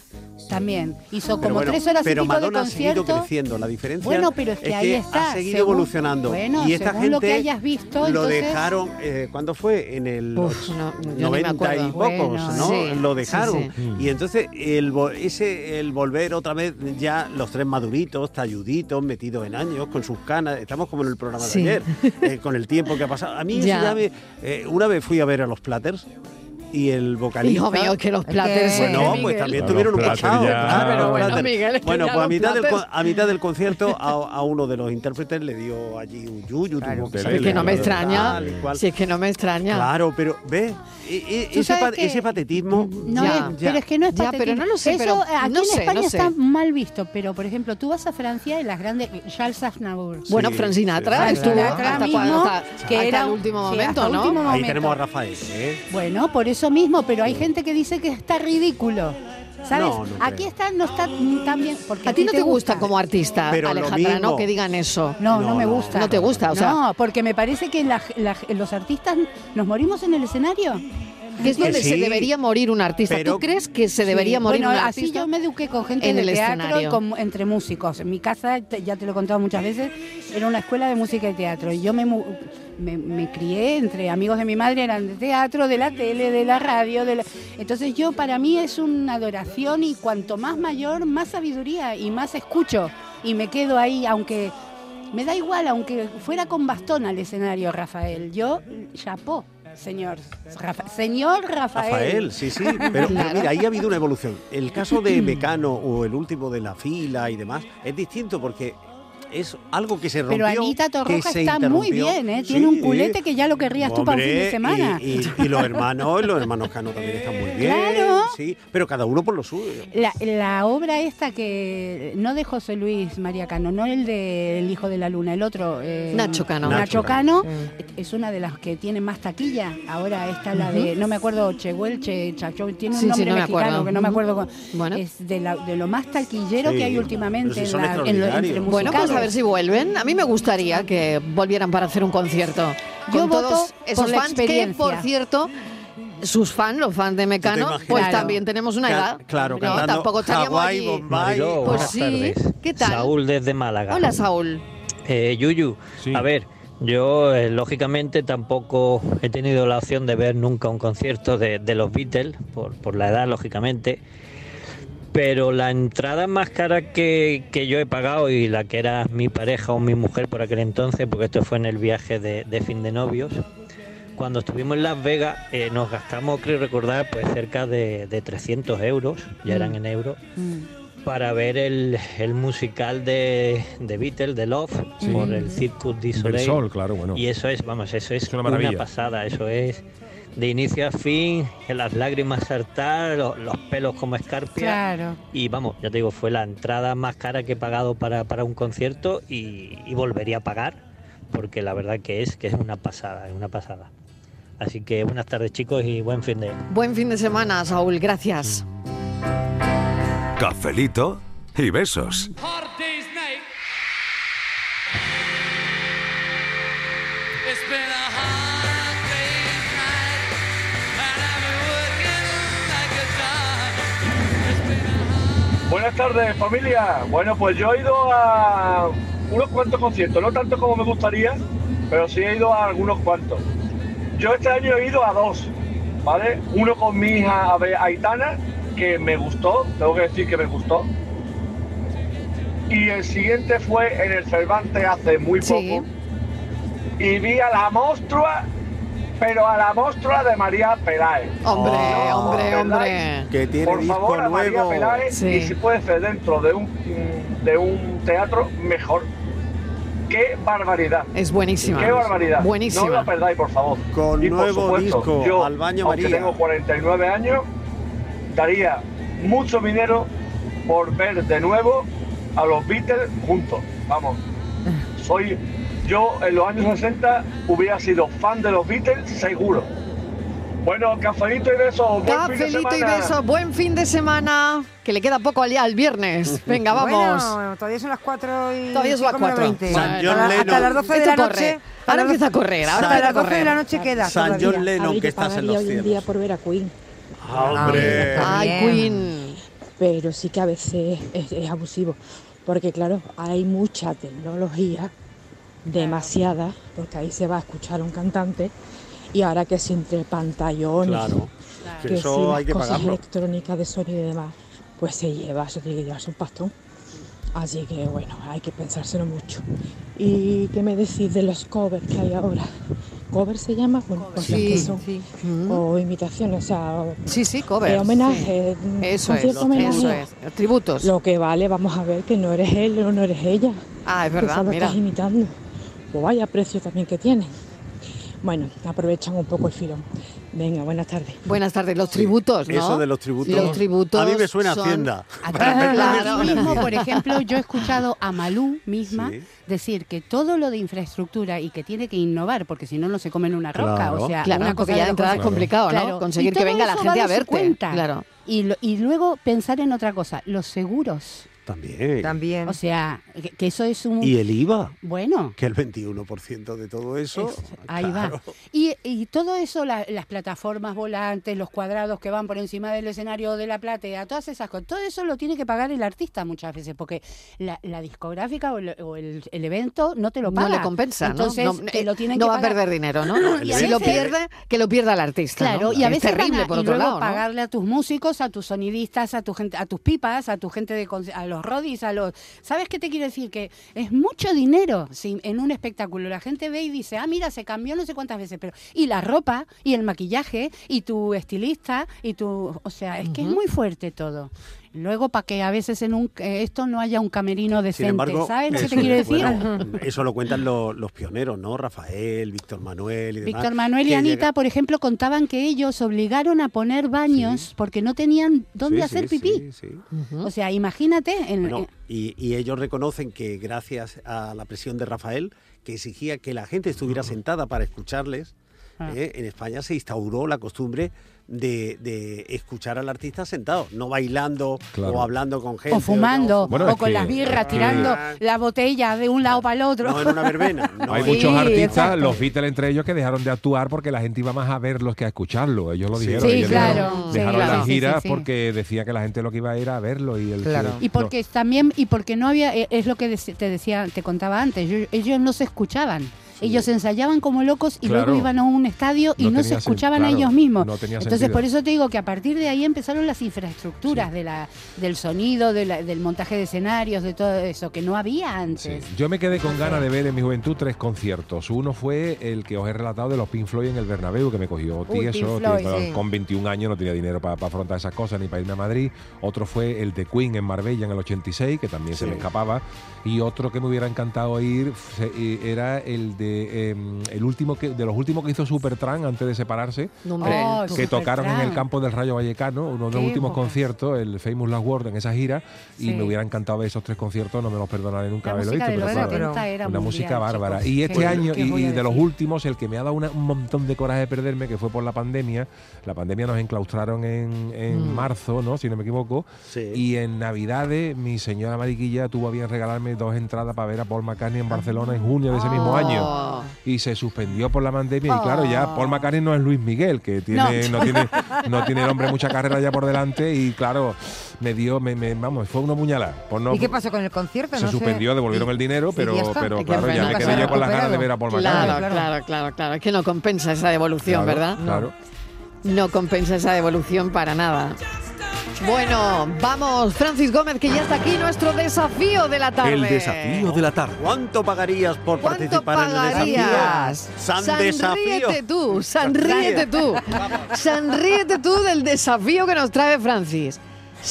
también. Hizo como bueno, tres horas y pero pico de Madonna ha seguido creciendo. La diferencia Bueno, pero es que ahí está, ha seguido según- evolucionando. bueno, y esta según gente lo que hayas visto, lo entonces- dejaron. Eh, ¿Cuándo fue? En el Uf, och- no, yo ni me 90 y pocos, Bueno, ¿no? sí, lo dejaron. sí. Y entonces el, ese, el volver otra vez ya los tres maduritos, talluditos, metidos en años, con sus canas. Estamos como en el programa Sí. de ayer, eh, con el tiempo que ha pasado. A mí eso Ya. ya me- eh, una vez fui a ver a los Platters. Y el vocalista. Hijo mío, que los plates, eh, Bueno, pues también Bueno, tuvieron un ya- claro, Pero bueno. Miguel, es que Bueno, pues a mitad, del, a mitad del concierto a, a uno de los intérpretes le dio allí un yuyu. tuvo que Es salir que no me extraña. Si es que no me extraña. Claro, pero ve, e- e- Tú ese, pa- ese patetismo. No Ya, es, ya. pero es que no es Ya, patetismo. pero no lo sé, Eso pero aquí no en sé, España no sé. está mal visto, pero por ejemplo, tú vas a Francia y las grandes Charles Aznavour. Bueno, Sí, Frank Sinatra sí, sí. estuvo Sinatra hasta, mismo, hasta- que hasta era el último sí, momento, ¿no? último Ahí momento. tenemos a Rafael. ¿eh? Bueno, por eso mismo, pero hay gente que dice que está ridículo. ¿Sabes? No, no Aquí creo. está, no está tan bien. Porque A ti no te gusta como artista, Pero Alejandra. ¿no? Que digan eso. No, no, No, me gusta. No te gusta, o sea- No, porque me parece que la- la- los artistas nos morimos en el escenario. Que es donde se debería morir un artista. pero- ¿Tú crees que se debería Sí, morir bueno, un así artista? yo me eduqué con gente en de el teatro, escenario. con- entre músicos. En mi casa, te- ya te lo he contado muchas veces, era una escuela de música y teatro. Y yo me, mu- me, me crié entre amigos de mi madre, eran de teatro, de la tele, de la radio. De la- Entonces yo, para mí es una adoración y cuanto más mayor, más sabiduría y más escucho. Y me quedo ahí, aunque... Me da igual, aunque fuera con bastón al escenario, Rafael. Yo, chapó, señor. Rafa- señor Rafael. Rafael, sí, sí. Pero, mira, ahí ha habido una evolución. El caso de Mecano o el último de la fila y demás es distinto porque es algo que se rompió. Pero Anita Torroja está muy bien, ¿eh? Tiene un culete que ya lo querrías tú para un fin de Hombre, semana. Y, y- y los hermanos, los hermanos Cano también están muy bien. Claro. Sí, pero cada uno por lo suyo. La, la obra esta que no de José Luis María Cano, no el de El Hijo de la Luna, el otro. eh, Nacho Cano. Nacho Nacho Cano es una de las que tiene más taquilla. Ahora está la de, no me acuerdo, Chehuel, Che, Chacho, tiene un Sí, sí, nombre no me mexicano que no me acuerdo. con- Bueno. Es de, la- de lo más taquillero Sí, que hay últimamente si en, la, en lo- entre extraordinarios. Bueno, pues a ver si vuelven. A mí me gustaría que volvieran para hacer un concierto. Yo con voto todos esos por la fans que, por cierto, sus fans, los fans de Mecano, pues Claro. también tenemos una Ca- edad. claro, no, cantando tampoco estaríamos Hawái, allí. Mariló, Pues buenas sí. tardes. ¿Qué tal? Saúl desde Málaga. Hola, Saúl. Eh, Yuyu, Sí. a ver, yo eh, lógicamente tampoco he tenido la opción de ver nunca un concierto de, de los Beatles, por, por la edad, lógicamente. Pero la entrada más cara que, que yo he pagado y la que era mi pareja o mi mujer por aquel entonces, porque esto fue en el viaje de, de fin de novios, cuando estuvimos en Las Vegas eh, nos gastamos, creo recordar, pues cerca de, de 300 euros, ya eran en euros, para ver el, el musical de, de Beatles, de Love, Sí. por el Circus du Soleil. sol, claro, bueno. Y eso es, vamos, eso es, Es una una, pasada, eso es de inicio a fin, las lágrimas saltar, lo- los, pelos como escarpia. Claro. Y vamos, ya te digo, fue la entrada más cara que he pagado para, para un concierto y, y volvería a pagar, porque la verdad que es que es una pasada, es una pasada. Así que buenas tardes chicos y buen fin de... Buen fin de semana, Saúl. Gracias. Cafelito y besos. Buenas tardes, familia. Bueno, pues yo he ido a unos cuantos conciertos, no tanto como me gustaría, pero sí he ido a algunos cuantos. Yo este año he ido a dos, ¿vale? Uno con mi hija Aitana, que me gustó, tengo que decir que me gustó. Y el siguiente fue en el Cervantes hace muy Sí. poco. Y vi a la monstrua, pero a la monstrua de María Peláez. Hombre, Oh, hombre, hombre. Que tiene Por disco favor, a María nuevo. Peláez, Sí. y si puede ser dentro de un, de un teatro, mejor. ¡Qué barbaridad! Es buenísima. ¡Qué barbaridad! No Buenísima. la perdáis, por favor. Con Y por nuevo supuesto, disco, yo, Al baño aunque María. tengo 49 años, daría mucho dinero por ver de nuevo a los Beatles juntos. Vamos, soy... Yo en los años 60 hubiera sido fan de los Beatles, seguro. Bueno, cafelito y besos. Buen fin de Cafelito y semana. besos. Buen fin de semana. Que le queda poco al día, al viernes. Venga, vamos. Bueno, todavía son las 4 y Todavía son las cinco menos cuatro. 20. San Hasta John la- Lennon. Hasta las 12 de la corre. noche. Ahora empieza a 12 correr, ahora Hasta empieza las a 12 de la noche queda. San todavía. John Lennon, que yo estás en los hoy un cielos. día por ver a Queen, Ah, hombre. Ay. Queen. pero sí que a veces es, es abusivo, porque claro, hay mucha tecnología, demasiada, porque ahí se va a escuchar un cantante, y ahora que si entre pantallones, Claro. Que que si eso las hay que cosas pagarlo. electrónicas de sonido y demás, pues se lleva, eso tiene que llevarse un pastón. Así que bueno, hay que pensárselo mucho. ¿Y qué me decís de los covers que hay ahora? cover se llama, bueno, pues Sí, que son, sí. o imitaciones, o sea, Sí, sí, covers. de homenaje, sí. Eso es, homenaje. eso es. Tributos. Lo que vale, vamos a ver que no eres él o no eres ella. Ah, es que verdad, solo mira. estás imitando. Pues vaya precio también que tienen. Bueno, aprovechan un poco el filón. Venga, buenas tardes. Buenas tardes, los tributos, ¿no? Eso de los tributos. Los tributos A mí me suena son- Hacienda. Aquí mismo, por ejemplo, yo he escuchado a Malú misma decir que todo lo de infraestructura y que tiene que innovar, porque si no, no se comen una roca. Claro. O sea, Claro, una cosa ya de entrada es complicado, ¿no? Conseguir que venga la gente va a verte. cuenta. Claro. Y, lo- y luego pensar en otra cosa, los seguros. También. También. O sea, que, que eso es un... Y el IVA, Bueno, que el 21% de todo eso. Ahí claro. va. Y, y todo eso, la- las plataformas volantes, los cuadrados que van por encima del escenario de la platea, todas esas cosas, todo eso lo tiene que pagar el artista muchas veces, porque la, la discográfica o, el, o el- el evento no te lo paga. No le compensa, ¿no? Entonces, no, te eh, lo tienen no que va pagar. a perder dinero, ¿no? Y a si lo pierde, que lo pierda el artista. Claro, ¿no? y a Es veces terrible, van a- por y luego lado. ¿no? pagarle a tus músicos, a tus sonidistas, a tu gente, a tus pipas, a tu gente de a los rodis, a los ¿Sabes qué te quiero decir? Que es mucho dinero si en un espectáculo la gente ve y dice, "Ah, mira, se cambió no sé cuántas veces, pero y la ropa y el maquillaje y tu estilista y tu, o sea, es que es muy fuerte todo. Luego para que a veces en un eh, esto no haya un camerino decente, Sin embargo, ¿sabes lo que te quiero decir? bueno, eso lo cuentan los, los pioneros, ¿no? Rafael, Víctor Manuel y demás. Víctor Manuel y Anita, llega- por ejemplo, contaban que ellos obligaron a poner baños porque no tenían dónde Sí, hacer sí, pipí. sí, sí. O sea, imagínate. En, Bueno, en- y, y ellos reconocen que gracias a la presión de Rafael, que exigía que la gente estuviera sentada para escucharles, Ah. eh, en España se instauró la costumbre de, de escuchar al artista sentado, no bailando Claro. o hablando con gente. o fumando, Bueno, o con que- las birras, que- tirando la botella de un lado para el otro. No en una verbena. no Hay muchos artistas, exacto. los Beatles entre ellos, que dejaron de actuar porque la gente iba más a verlos que a escucharlo. Ellos lo dijeron. Sí, ellos claro, Dejaron, sí, dejaron claro. las Sí, sí, giras sí. porque decía que la gente lo que iba a ir a verlo. Y, el Claro. Y porque también, y porque no había, eh, es lo que te decía, te contaba antes, yo- ellos no se escuchaban. Ellos ensayaban como locos y Claro. luego iban a un estadio y No no, se escuchaban a ellos mismos. no Entonces, sentido. por eso te digo que a partir de ahí empezaron las infraestructuras de la, del sonido, de la- del montaje de escenarios, de todo eso, que no había antes. Yo me quedé con ganas de ver en mi juventud tres conciertos. Uno fue el que os he relatado de los Pink Floyd en el Bernabéu, que me cogió Uy, tieso, sí. con 21 años no tenía dinero para afrontar esas cosas ni para irme a Madrid. Otro fue el de Queen en Marbella en el 86, que también se me escapaba. Y otro que me hubiera encantado ir se- y era el de em, el último que de los últimos que hizo Supertramp antes de separarse. No, hombre, Oh, que tocaron en el campo del Rayo Vallecano, uno de los últimos época. conciertos, el Famous Last Word en esa gira, y me hubiera encantado ver esos tres conciertos, no me los perdonaré nunca haberlo visto, pero claro, 70 era una mundial, música bárbara. chicos. Y este año, y, de los últimos, el que me ha dado una- un montón de coraje de perderme, que fue por la pandemia, la pandemia nos enclaustraron en, en Mm. marzo, ¿no? si no me equivoco, Sí. y en Navidades mi señora Mariquilla tuvo a bien regalarme dos entradas para ver a Paul McCartney en Barcelona en junio de ese mismo Oh. año. Y se suspendió por la pandemia y claro, ya Oh. Paul McCartney no es Luis Miguel, que tiene, no. tiene, no tiene el hombre mucha carrera ya por delante y claro, me dio, me, me- vamos, fue una puñalada. Por no- ¿Y qué pasó con el concierto? se No sé. suspendió, devolvieron el dinero, pero, pero claro, ya me quedé yo con las ganas de ver a Paul Claro, McCartney. claro. claro, claro, claro. Es que no compensa esa devolución, Claro, ¿verdad? Claro. No compensa esa devolución para nada. Bueno, vamos, Francis Gómez, que ya está aquí, nuestro desafío de la tarde. El desafío de la tarde. ¿Cuánto pagarías por ¿Cuánto participar en el pagarías? desafío? San desafío. Sonríete tú, sonríete tú. Sonríete tú del desafío que nos trae Francis.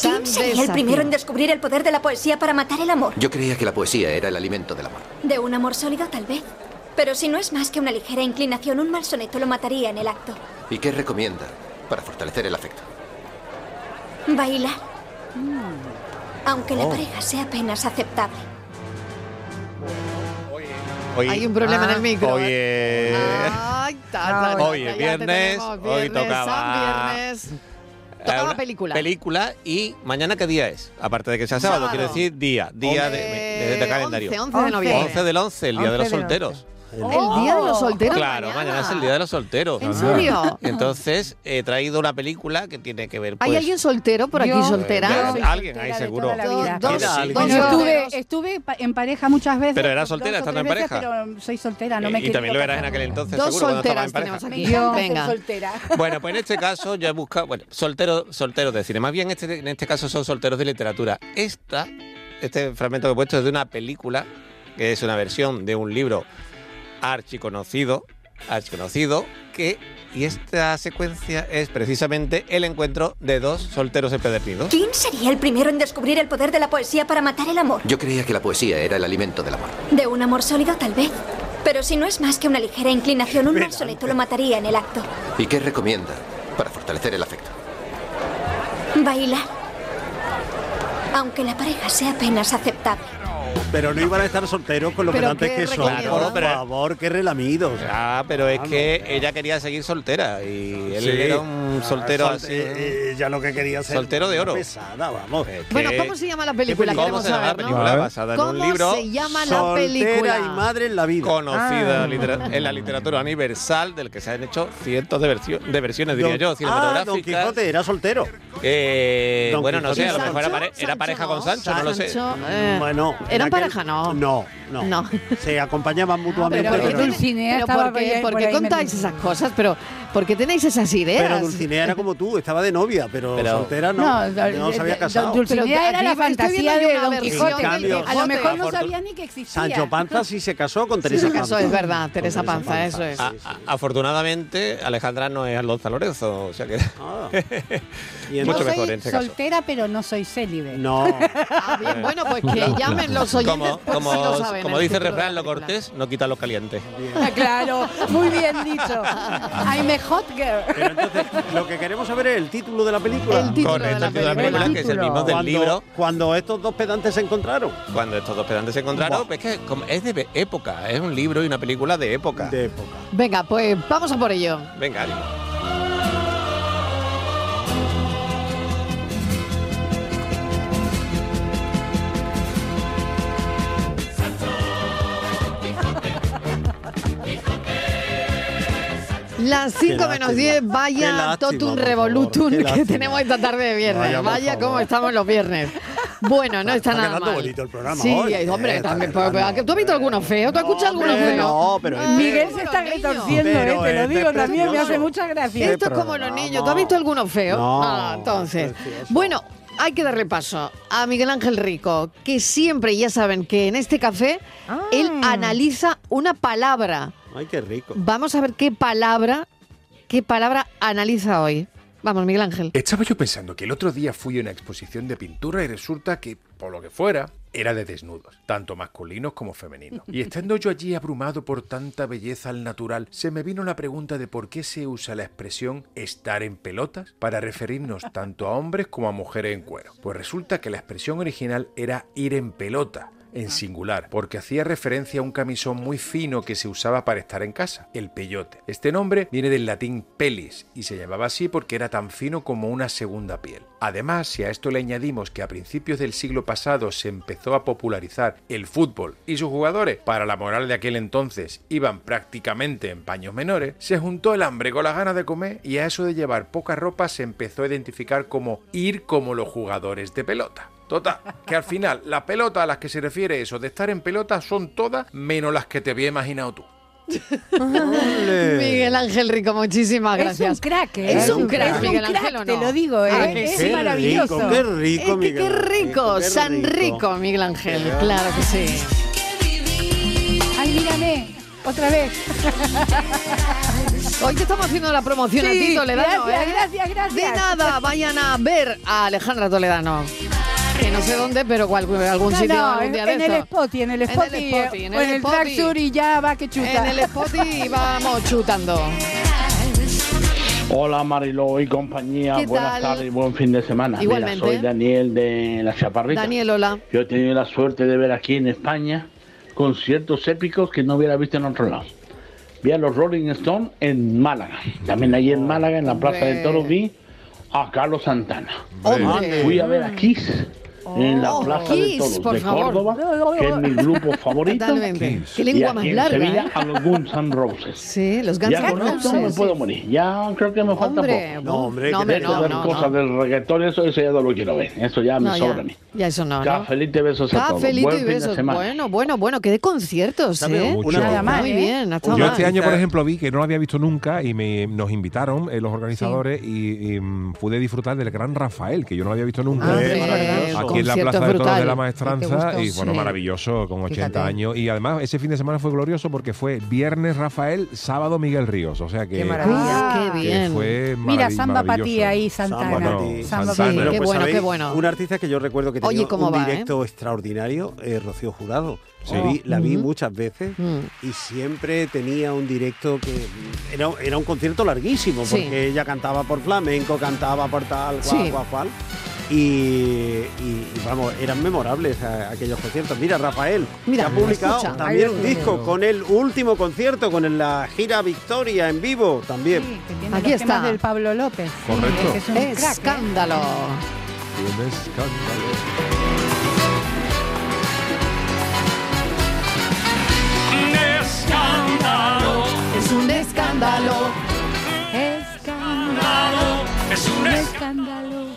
¿Quién sería el primero en descubrir el poder de la poesía para matar el amor? Yo creía que la poesía era el alimento del amor. De un amor sólido, tal vez. Pero si no es más que una ligera inclinación, un mal soneto lo mataría en el acto. ¿Y qué recomienda para fortalecer el afecto? Bailar. Aunque la Oh. pareja sea apenas aceptable. Hoy, Hay un problema en el Ah, micro. Hoy ¿eh? es, Ay, ta, ta, ta, hoy ya es te viernes, tenemos, hoy viernes, tocaba- San viernes. Tocaba una película. Película y mañana qué día es? Aparte de que sea sábado, Sábado. quiero decir día, día de, de- de calendario. 11, 11 de noviembre. 11 del 11, el día de los 11 del solteros. El día de los solteros. Claro, mañana. es el día de los solteros. ¿En serio? Entonces he traído una película que tiene que ver ¿Hay pues, alguien soltero por aquí, Yo- soltera? yo Alguien soltera hay de seguro. Dos- estuve, estuve en pareja muchas veces. Pero dos soltera estando en veces, pareja. Pero soy soltera, no me y también lo eras en aquel entonces, Dos seguro, solteras pareja. tenemos aquí. Encanta Venga. soltera. Bueno, pues en este caso yo he buscado, bueno, solteros solteros de cine. Más bien este, en este caso son solteros de literatura. Esta, este fragmento que he puesto es de una película, que es una versión de un libro archiconocido, archiconocido, que y esta secuencia es precisamente el encuentro de dos solteros empedernidos. ¿Quién sería el primero en descubrir el poder de la poesía para matar el amor? Yo creía que la poesía era el alimento del amor. De un amor sólido, tal vez. Pero si no es más que una ligera inclinación, un mal soneto lo mataría en el acto. ¿Y qué recomienda para fortalecer el afecto? Bailar. Aunque la pareja sea apenas aceptable. Pero no iban a estar solteros con lo Pero pedantes qué que son. Por favor, qué relamidos. Ah, pero es que ella quería seguir soltera y él Sí. era un soltero Ah, sol- así. eh, eh, ya lo que quería ser Soltero de oro. pesada, vamos. Bueno, ¿cómo se llama la película? ¿Cómo Queremos se llama la película? Basada en un ¿Cómo libro. se llama la Soltera película? y madre en la vida. Conocida Ah. en la literatura universal, del que se han hecho cientos de, versio- de versiones, diría Don- yo, Ah, Don cinematográficas. Quijote era soltero. Eh, bueno, no sé, a lo mejor era, pare- Sancho, era pareja Sancho con Sancho, no lo sé. Sancho, eh, Bueno, en ¿Eran pareja? No. No, no. No. Se acompañaban mutuamente. pero pero, Pero estaba ¿por por qué, ahí- por por qué ahí contáis esas cosas? Pero ¿por qué tenéis esas ideas? pero Dulcinea era como tú, estaba de novia, pero, Pero- soltera no. No, No, se había do- casado. Dulcinea era la fantasía de Don Quijote. A lo mejor no sabía ni que existía. Sancho Panza sí se casó con Teresa Panza. es verdad, Teresa Panza, eso es. A- a- afortunadamente, Alejandra no es Alonso Lorenzo, o sea que Ah. mucho Y mejor soy en este caso. soltera, pero no soy célibe. No. Ah, bien, bueno, pues que llamen los oyentes Como, por como, si lo saben. como el dice el refrán, lo cortés no quita lo caliente. claro, muy bien dicho. I'm hot girl. Pero entonces, lo que queremos saber es el título de la película. El título Correcto, de la el título de la película. que es el mismo del cuando, libro. Cuando estos dos pedantes se encontraron. Cuando estos dos pedantes se encontraron, pues es que es de época, es un libro y una película de época. De época. Venga, pues vamos a por ello. Venga, ánimo. Las 5 Qué menos lástima. 10, Qué vaya totum revolutum favor, que tenemos esta tarde de viernes. Vaya, Vaya, cómo estamos los viernes. Bueno, no está, Está nada mal. bonito el programa Sí, hoy, eh, hombre, eh, está también. quedando. pero- pero, ¿Tú has visto alguno feo? ¿Tú has escuchado alguno Hombre, feo? no, pero este- Miguel se está retorciendo, eh, te lo digo, también me hace mucha gracia. Esto es como los niños. ¿Tú has visto alguno feo? No, Ah, entonces. precioso. Bueno, hay que darle paso a Miguel Ángel Rico, que siempre, ya saben, que en este café él analiza una palabra. Ay, qué rico. Vamos a ver qué palabra, qué palabra analiza hoy. Vamos, Miguel Ángel. Estaba yo pensando que el otro día fui a una exposición de pintura y resulta que, por lo que fuera, era de desnudos, tanto masculinos como femeninos. Y estando yo allí abrumado por tanta belleza al natural, se me vino la pregunta de por qué se usa la expresión estar en pelotas para referirnos tanto a hombres como a mujeres en cuero. Pues resulta que la expresión original era ir en pelota, en singular, porque hacía referencia a un camisón muy fino que se usaba para estar en casa, el peyote. Este nombre viene del latín pelis y se llamaba así porque era tan fino como una segunda piel. Además, si a esto le añadimos que a principios del siglo pasado se empezó a popularizar el fútbol y sus jugadores, para la moral de aquel entonces, iban prácticamente en paños menores, se juntó el hambre con las ganas de comer y a eso de llevar poca ropa se empezó a identificar como ir como los jugadores de pelota. Total, que al final las pelotas a las que se refiere eso de estar en pelota son todas menos las que te había imaginado tú. Miguel Ángel Rico, muchísimas gracias. Es un crack, ¿eh? Es un crack, Es un Miguel crack, Ángel, ¿o te no? lo digo, ¿eh? Ah, Es maravilloso. Qué rico, Es que Miguel. qué rico, San rico, Miguel Ángel, claro que sí. Ay, mírame, otra vez. Hoy te estamos haciendo la promoción a ti, Toledano. gracias, ¿eh? gracias, gracias. De nada, vayan a ver a Alejandra Toledano. Que no sé dónde, pero cual- algún No, sitio no, algún en, día de en el. Spotty, en el En el Spotty, en el en el Spotty. Traxxur y ya va que chuta. En el Spotty vamos chutando. Hola Mariló y compañía, ¿Qué buenas tardes y buen fin de semana. Igualmente. Mira, soy Daniel de La Chaparrita. Daniel, hola. Yo he tenido la suerte de ver aquí en España conciertos épicos que no hubiera visto en otro lado. Vi a los Rolling Stones en Málaga. También allí en Málaga, en la Plaza de Toros, vi a Carlos Santana. Hombre. Fui a ver a Kiss en la Oh, Plaza de Toros de favor. Córdoba, que es mi grupo favorito. Qué lengua más en larga, Sevilla ¿eh? a los Guns N' Roses. Sí, los Guns ya N' con esto me Roses. puedo morir. Ya creo que me falta poco. No, hombre, no, hombre, no, de no, cosas no. del reggaetón, eso, eso ya no lo quiero ver. Eso ya me No, sobra ya, a mí. ya eso no, ¿no? Cafelito y besos a todos. Cafelito Buen y fin de besos. semana. Bueno, bueno, bueno, que de conciertos. ¿eh? Mucho. Nada mal, Muy ¿eh? bien, ha estado Yo este año, por ejemplo, vi que no lo había visto nunca y me, nos invitaron eh, los organizadores y, mm, pude disfrutar del gran Rafael, que yo no lo había visto nunca. Ah, sí, aquí aquí en la Plaza de Toros de la ¿Y te Maestranza y bueno, Sí. maravilloso con 80 Fíjate. años y además ese fin de semana fue glorioso porque fue viernes Rafael, sábado Miguel Ríos, o sea que Qué maravilla. Ah, qué bien. fue Mira, samba maravilloso. ahí, Santana. Samba Santana. ti. Qué pues, bueno, qué bueno. Un artista que yo recuerdo que Oye, tenía ¿cómo un va, eh? directo extraordinario, eh, Rocío Jurado. Sí. La vi, la vi Ujú. muchas veces Mm. y siempre tenía un directo que era, era un concierto larguísimo Sí. porque ella cantaba por flamenco, cantaba por tal, cual, Sí. cual, cual. Y, y, vamos, eran memorables a- aquellos conciertos. Mira, Rafael, Mira, que ha publicado escucha. también un disco con el último concierto, con la gira Victoria en vivo también. Que tiene Aquí los temas está. del Pablo López. Sí, Correcto. es un crack, ¿eh? Escándalo. Un escándalo. escándalo, Es un escándalo. Escándalo. es un Escándalo.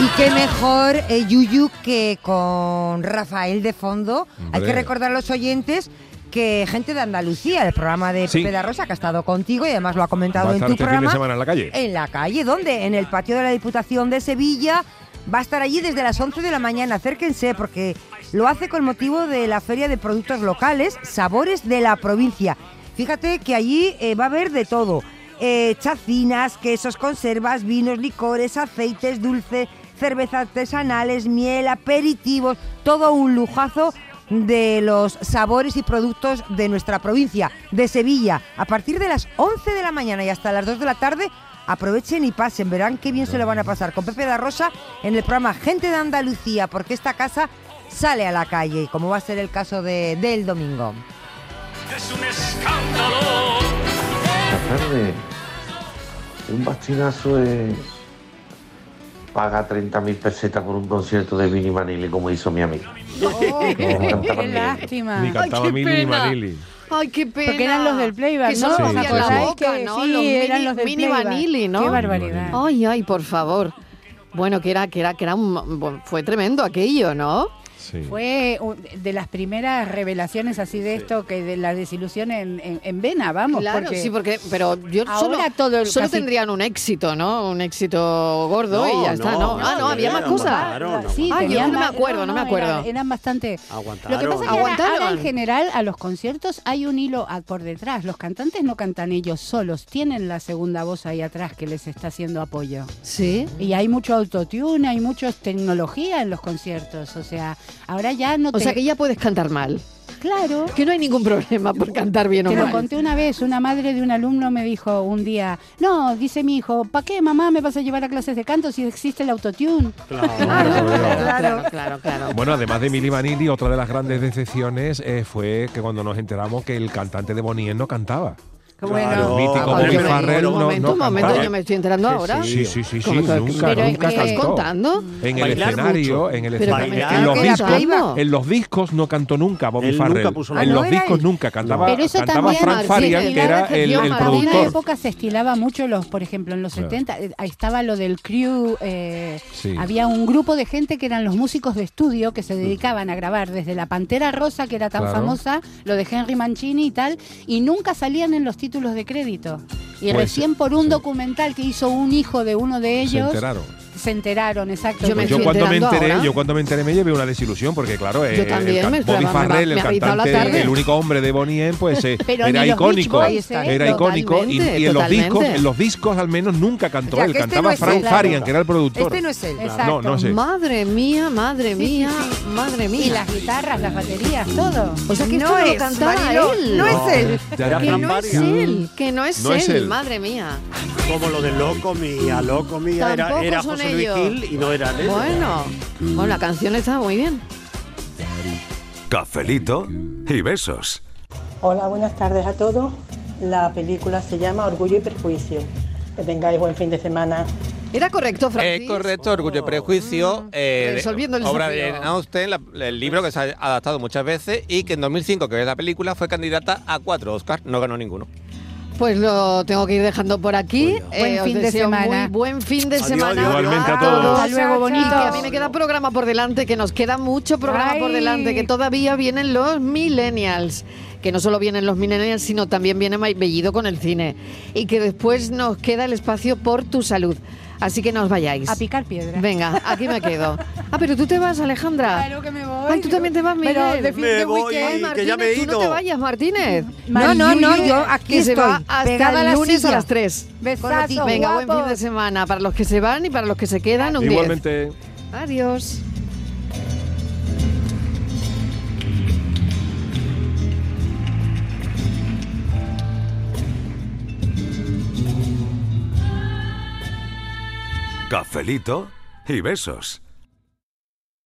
Y qué mejor, eh, Yuyu, que con Rafael de fondo. Hay que recordar a los oyentes que gente de Andalucía, el programa de Sí. Pepe da Rosa, que ha estado contigo y además lo ha comentado en tu este fin de programa. semana en la calle. En la calle, ¿dónde? En el patio de la Diputación de Sevilla. Va a estar allí desde las 11 de la mañana. Acérquense porque lo hace con motivo de la Feria de Productos Locales, Sabores de la Provincia. Fíjate que allí eh, va a haber de todo. Eh, chacinas, quesos, conservas, vinos, licores, aceites, dulces, cervezas artesanales, miel, aperitivos, todo un lujazo de los sabores y productos de nuestra provincia, de Sevilla. A partir de las 11 de la mañana y hasta las 2 de la tarde, aprovechen y pasen, verán qué bien se lo van a pasar con Pepe da Rosa en el programa Gente de Andalucía, porque esta casa sale a la calle, como va a ser el caso de, del domingo. Es un escándalo. Buenas tardes. Un bastinazo es paga 30.000 pesetas por un concierto de Vinny Manili como hizo mi amigo. Qué lástima. Ni cantaba qué Mili ni pena. Manili. Ay, qué pena. Porque eran los del playback, que ¿no? Sí, la boca, ¿no? sí, los eran mini, los del mini playback. vanilli, ¿no? Qué barbaridad. Ay, ay, por favor. Bueno, que era, que era, que era un, bueno, fue tremendo aquello, ¿no? Sí. Fue de las primeras revelaciones así de esto, que de la desilusión en, en, en vena, vamos. Claro, porque sí, porque, pero yo solo, todo el- solo casi- tendrían un éxito, ¿no? Un éxito gordo No, y ya está, no, ¿no? no, ah, no, había más cosas. Sí, Ah, yo no me acuerdo, no me acuerdo. Eran, eran bastante. Aguantaron. Lo que pasa es que ahora, Aguantaron. ahora en general a los conciertos hay un hilo a- por detrás. Los cantantes no cantan ellos solos, tienen la segunda voz ahí atrás que les está haciendo apoyo. Sí. Y hay mucho autotune, hay mucha tecnología en los conciertos. O sea, ahora ya no O te... sea que ya puedes cantar mal. Claro. Que no hay ningún problema por cantar bien o Te lo mal. conté una vez, una madre de un alumno me dijo un día, no, dice mi hijo, ¿para qué mamá me vas a llevar a clases de canto si existe el autotune? Claro, claro, claro. Bueno, además de Mili Vanilli, otra de las grandes decepciones eh, fue que cuando nos enteramos que el cantante de Bonnie no cantaba. Bueno, el mítico Bobby un Farrell no, momento, no un momento, cantaba. yo me estoy enterando ahora. Sí, sí, sí, sí, ¿Cómo que- nunca, nunca estás contando? En el Bailar escenario, mucho. en el escenario. En los, discos, en los discos no cantó nunca Bobby Farrell. en los No discos nunca cantaba, Pero eso cantaba también, Frank Farian, que era el, el recepción Para una productor. época se estilaba mucho los, por ejemplo, en los Claro. 70 eh, ahí estaba lo del crew, eh, Sí. había un grupo de gente que eran los músicos de estudio que se dedicaban a grabar desde la Pantera Rosa, que era tan Claro. famosa, lo de Henry Mancini y tal, y nunca salían en los títulos de crédito. Y Pues, recién por un sí. documental que hizo un hijo de uno de Se ellos, enteraron. Se enteraron, exacto. Yo me yo estoy cuando me enteré, ahora. yo cuando me enteré me llevé una desilusión porque claro, Yo el también, me Bobby Farrell, el me ha avisado la cantante, tarde. el único hombre de Bonnie M, pues eh, Pero era icónico, Boys, ¿eh? era icónico y, en los discos, en los discos al menos nunca cantó O sea, él, este cantaba no es Frank él. Farian, que era el productor. Este no es él. Exacto. No, no sé. Madre mía, madre Sí, sí, mía, sí. madre mía. Y las guitarras, las baterías, todo. O sea que No esto lo es, cantaba él. no es él. Que no es él, que no es él, madre mía. Como lo de Loco Mía, Loco Mía era, José Luis ellos. Gil y no eran ellos. Bueno, bueno, la canción está muy bien. Cafelito y besos. Hola, buenas tardes a todos. La película se llama Orgullo y Prejuicio. Que tengáis buen fin de semana. ¿Era correcto, Francis? Es correcto, Orgullo y Prejuicio. eh, resolviendo el obra de. Austen, el libro que se ha adaptado muchas veces y que en 2005, que es la película, fue candidata a cuatro Oscars, no ganó ninguno. Pues lo tengo que ir dejando por aquí. Eh, Buen fin de semana. Muy buen fin de Adiós, semana. adiós, Igualmente a todos. Hasta luego, que a mí me queda programa por delante, que nos queda mucho programa Ay. por delante, que todavía vienen los millennials. que no solo vienen los millennials, sino también viene Bellido con el cine. Y que después nos queda el espacio por tu salud. Así que no os vayáis. A picar piedra. Venga, aquí me quedo. Ah, pero tú te vas, Alejandra. Claro que me voy. Ay, tú también te vas, Miguel. Pero de fin Me de voy, weekend. que ya me he Tú no te vayas, Martínez. No, no, no, yo aquí que se estoy, va hasta el lunes silla. a las 3. Besazo, Venga, buen fin de semana para los que se van y para los que se quedan. Un 10. Igualmente. Adiós. Cafelito y besos.